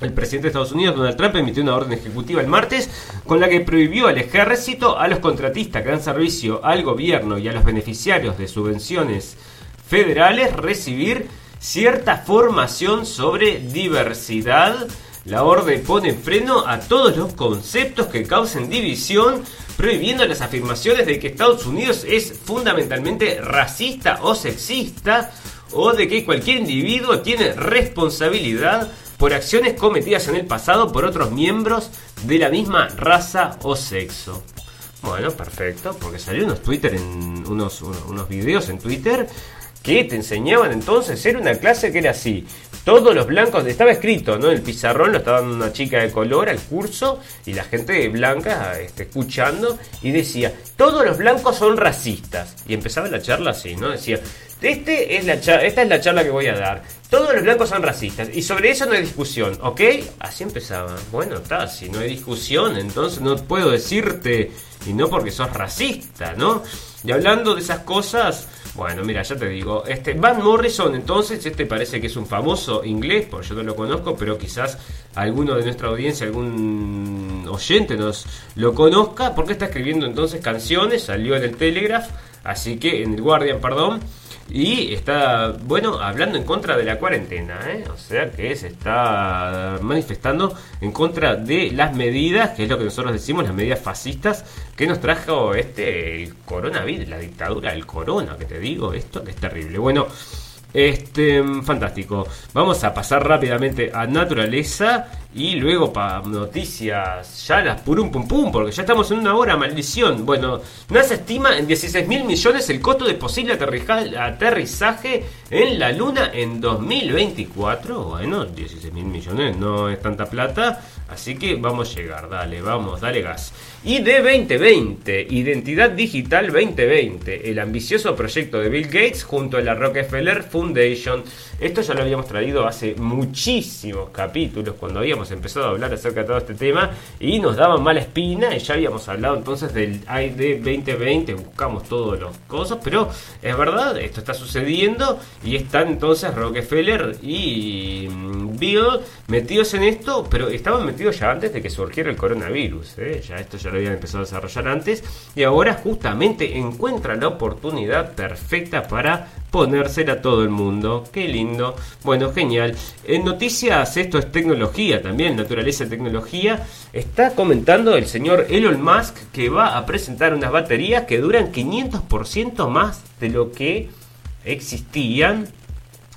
El presidente de Estados Unidos, Donald Trump, emitió una orden ejecutiva el martes con la que prohibió al ejército, a los contratistas que dan servicio al gobierno y a los beneficiarios de subvenciones federales recibir cierta formación sobre diversidad. La orden pone freno a todos los conceptos que causen división, prohibiendo las afirmaciones de que Estados Unidos es fundamentalmente racista o sexista, o de que cualquier individuo tiene responsabilidad por acciones cometidas en el pasado por otros miembros de la misma raza o sexo. Bueno, perfecto, porque salió unos Twitter en unos, unos videos en Twitter que te enseñaban entonces, era una clase que era así. Todos los blancos, estaba escrito, ¿no? El pizarrón lo estaba dando una chica de color al curso y la gente blanca este, escuchando y decía, todos los blancos son racistas. Y empezaba la charla así, ¿no? Decía, este es la esta es la charla que voy a dar. Todos los blancos son racistas y sobre eso no hay discusión, ¿ok? Así empezaba. Bueno, está, si no hay discusión, entonces no puedo decirte, y no porque sos racista, ¿no? Y hablando de esas cosas, bueno, mira, ya te digo, este Van Morrison, entonces, este parece que es un famoso inglés, porque yo no lo conozco, pero quizás alguno de nuestra audiencia, algún oyente nos lo conozca, porque está escribiendo entonces canciones, salió en el Telegraph, así que en el Guardian, perdón y está, bueno, hablando en contra de la cuarentena, ¿eh? o sea que se está manifestando en contra de las medidas, que es lo que nosotros decimos, las medidas fascistas que nos trajo este coronavirus, la dictadura del corona, que te digo, esto que es terrible. Bueno, este, fantástico. Vamos a pasar rápidamente a naturaleza Y luego para noticias, ya las purum pum pum, porque ya estamos en una hora, maldición. Bueno, NASA estima en 16 mil millones el costo de posible aterrizaje, en la Luna en 2024. Bueno, 16 mil millones no es tanta plata, así que vamos a llegar, dale, vamos, dale gas. ID 2020, Identidad Digital 2020, el ambicioso proyecto de Bill Gates junto a la Rockefeller Foundation. Esto ya lo habíamos traído hace muchísimos capítulos cuando habíamos empezado a hablar acerca de todo este tema y nos daban mala espina y ya habíamos hablado entonces del ID 2020, buscamos todas las cosas, pero es verdad, esto está sucediendo y están entonces Rockefeller y mm, Bill metidos en esto, pero estaban metidos ya antes de que surgiera el coronavirus, ¿eh? ya esto ya lo habían empezado a desarrollar antes y ahora justamente encuentran la oportunidad perfecta para ponérsela a todo el mundo. Qué lindo. Bueno, genial. En noticias, esto es tecnología también, naturaleza de tecnología. Está comentando el señor Elon Musk que va a presentar unas baterías que duran 500% más de lo que existían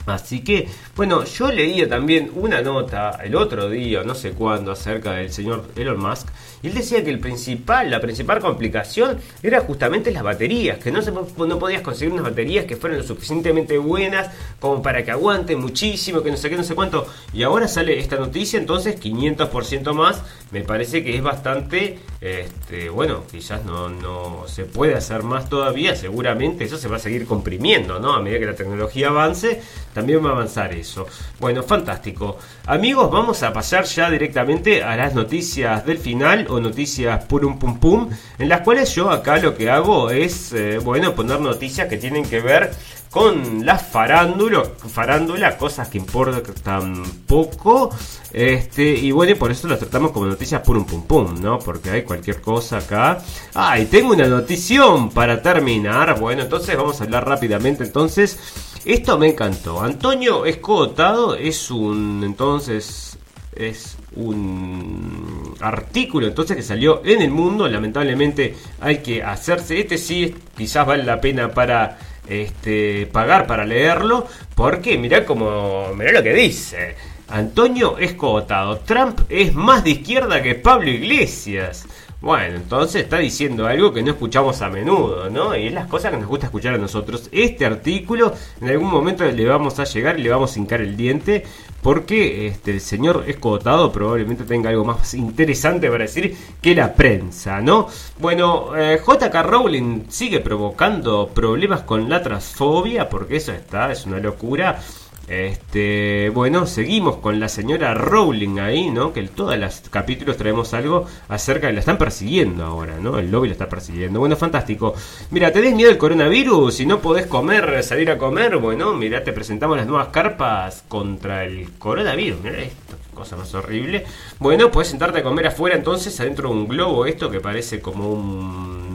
Así que, bueno, yo leía también una nota el otro día, no sé cuándo, acerca del señor Elon Musk, y él decía que el principal, la principal complicación era justamente las baterías, que no, se, no podías conseguir unas baterías que fueran lo suficientemente buenas como para que aguanten muchísimo, que no sé qué, no sé cuánto. Y ahora sale esta noticia, entonces 500% más, me parece que es bastante, este, bueno, quizás no, no se puede hacer más todavía, seguramente eso se va a seguir comprimiendo, ¿no? A medida que la tecnología avance también va a avanzar eso. Bueno, fantástico. Amigos, vamos a pasar ya directamente a las noticias del final o noticias purum pum pum, en las cuales yo acá lo que hago es, eh, bueno, poner noticias que tienen que ver con la farándula, farándula, cosas que importan poco, este, y bueno, y por eso las tratamos como noticias purum pum pum, ¿no? Porque hay cualquier cosa acá. Ah, tengo una notición para terminar. Bueno, entonces vamos a hablar rápidamente entonces esto me encantó. Antonio Escotado es un entonces es un artículo entonces que salió en el mundo. Lamentablemente hay que hacerse. Este sí quizás vale la pena para este pagar para leerlo. Porque mirá como. Mirá lo que dice. Antonio Escotado. Trump es más de izquierda que Pablo Iglesias. Bueno, entonces está diciendo algo que no escuchamos a menudo, ¿no? Y es las cosas que nos gusta escuchar a nosotros. Este artículo en algún momento le vamos a llegar y le vamos a hincar el diente porque este, el señor escotado probablemente tenga algo más interesante para decir que la prensa, ¿no? Bueno, eh, JK Rowling sigue provocando problemas con la transfobia porque eso está, es una locura. Este, bueno, seguimos con la señora Rowling ahí, ¿no? Que en todos los capítulos traemos algo acerca de la están persiguiendo ahora, ¿no? El lobby la está persiguiendo. Bueno, fantástico. Mira, ¿tenés miedo al coronavirus? Si no podés comer, salir a comer, bueno, mira, te presentamos las nuevas carpas contra el coronavirus. Mira esto, cosa más horrible. Bueno, puedes sentarte a comer afuera entonces, adentro de un globo, esto que parece como un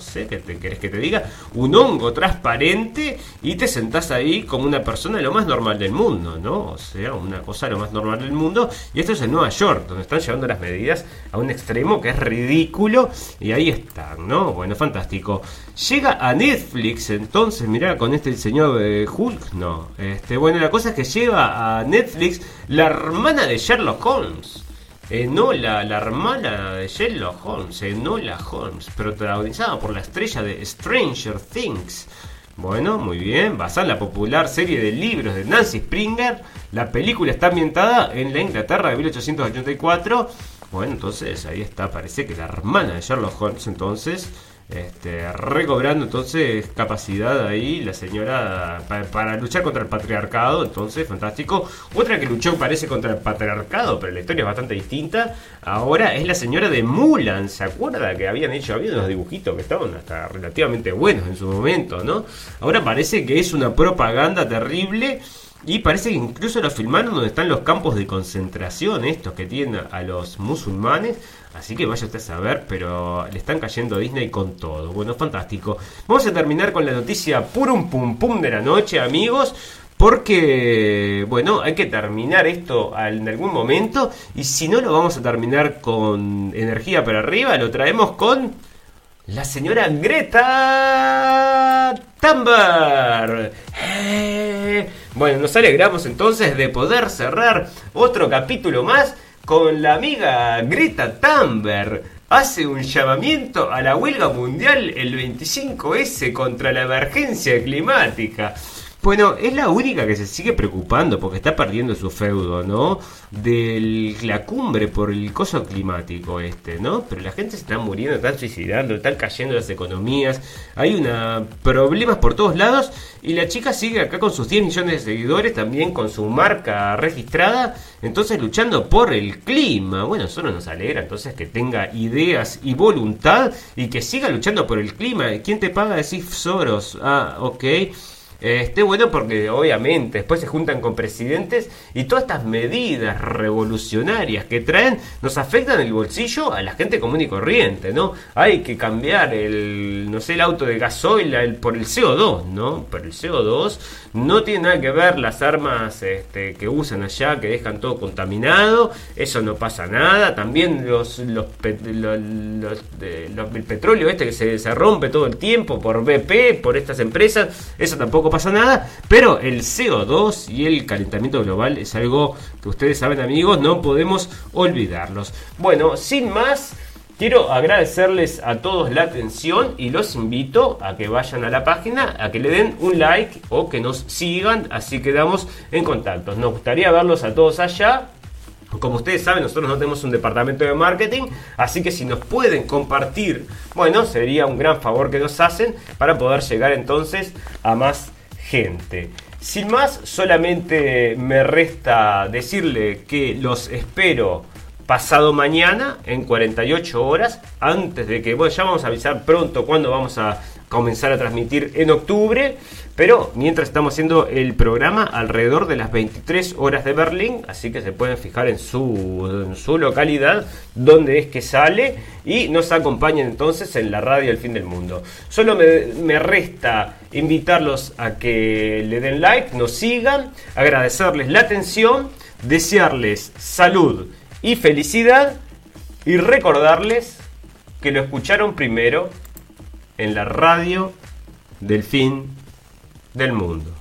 no sé, ¿qué te querés que te diga? Un hongo transparente y te sentás ahí como una persona lo más normal del mundo, ¿no? O sea, una cosa lo más normal del mundo. Y esto es en Nueva York, donde están llevando las medidas a un extremo que es ridículo. Y ahí están, ¿no? Bueno, fantástico. Llega a Netflix, entonces, mirá, con este señor de Hulk, no. Este, bueno, la cosa es que lleva a Netflix la hermana de Sherlock Holmes. Enola, la hermana de Sherlock Holmes, Enola Holmes, protagonizada por la estrella de Stranger Things. Bueno, muy bien, basada en la popular serie de libros de Nancy Springer, la película está ambientada en la Inglaterra de 1884. Bueno, entonces ahí está, parece que la hermana de Sherlock Holmes entonces este, recobrando entonces capacidad ahí la señora para, luchar contra el patriarcado, entonces fantástico. Otra que luchó parece contra el patriarcado, pero la historia es bastante distinta. Ahora es la señora de Mulan, ¿se acuerda que habían hecho? Había unos dibujitos que estaban hasta relativamente buenos en su momento, ¿no? Ahora parece que es una propaganda terrible. Y parece que incluso lo filmaron donde están los campos de concentración, estos que tienen a los musulmanes. Así que vaya usted a saber, pero le están cayendo a Disney con todo. Bueno, fantástico. Vamos a terminar con la noticia purum pum pum de la noche, amigos. Porque, bueno, hay que terminar esto en algún momento. Y si no lo vamos a terminar con energía para arriba, lo traemos con la señora Greta Thunberg. Eh, bueno, nos alegramos entonces de poder cerrar otro capítulo más con la amiga Greta Thunberg. Hace un llamamiento a la huelga mundial el 25S contra la emergencia climática. Bueno, es la única que se sigue preocupando porque está perdiendo su feudo, ¿no? De la cumbre por el coso climático este, ¿no? Pero la gente se está muriendo, están suicidando, están cayendo las economías, hay una problemas por todos lados y la chica sigue acá con sus 10 millones de seguidores, también con su marca registrada, entonces luchando por el clima. Bueno, solo nos alegra entonces que tenga ideas y voluntad y que siga luchando por el clima. ¿Quién te paga? Decís Soros. Ah, ok. Eh, esté bueno porque obviamente después se juntan con presidentes y todas estas medidas revolucionarias que traen nos afectan el bolsillo a la gente común y corriente, ¿no? Hay que cambiar el, no sé, el auto de gasoil por el CO2, ¿no? Por el CO2 no tiene nada que ver las armas este, que usan allá, que dejan todo contaminado, eso no pasa nada, también los, los, el petróleo este que se, se rompe todo el tiempo por BP, por estas empresas, eso tampoco pasa nada, pero el CO2 y el calentamiento global es algo que ustedes saben amigos, no podemos olvidarlos. Bueno, sin más... Quiero agradecerles a todos la atención y los invito a que vayan a la página, a que le den un like o que nos sigan, así quedamos en contacto. Nos gustaría verlos a todos allá. Como ustedes saben, nosotros no tenemos un departamento de marketing, así que si nos pueden compartir, bueno, sería un gran favor que nos hacen para poder llegar entonces a más gente. Sin más, solamente me resta decirle que los espero pasado mañana en 48 horas antes de que, bueno, ya vamos a avisar pronto cuando vamos a comenzar a transmitir en octubre, pero mientras estamos haciendo el programa alrededor de las 23 horas de Berlín, así que se pueden fijar en su, localidad donde es que sale y nos acompañen entonces en la radio El Fin del Mundo. Solo me, me resta invitarlos a que le den like, nos sigan, agradecerles la atención, desearles salud y felicidad y recordarles que lo escucharon primero en la radio del fin del mundo.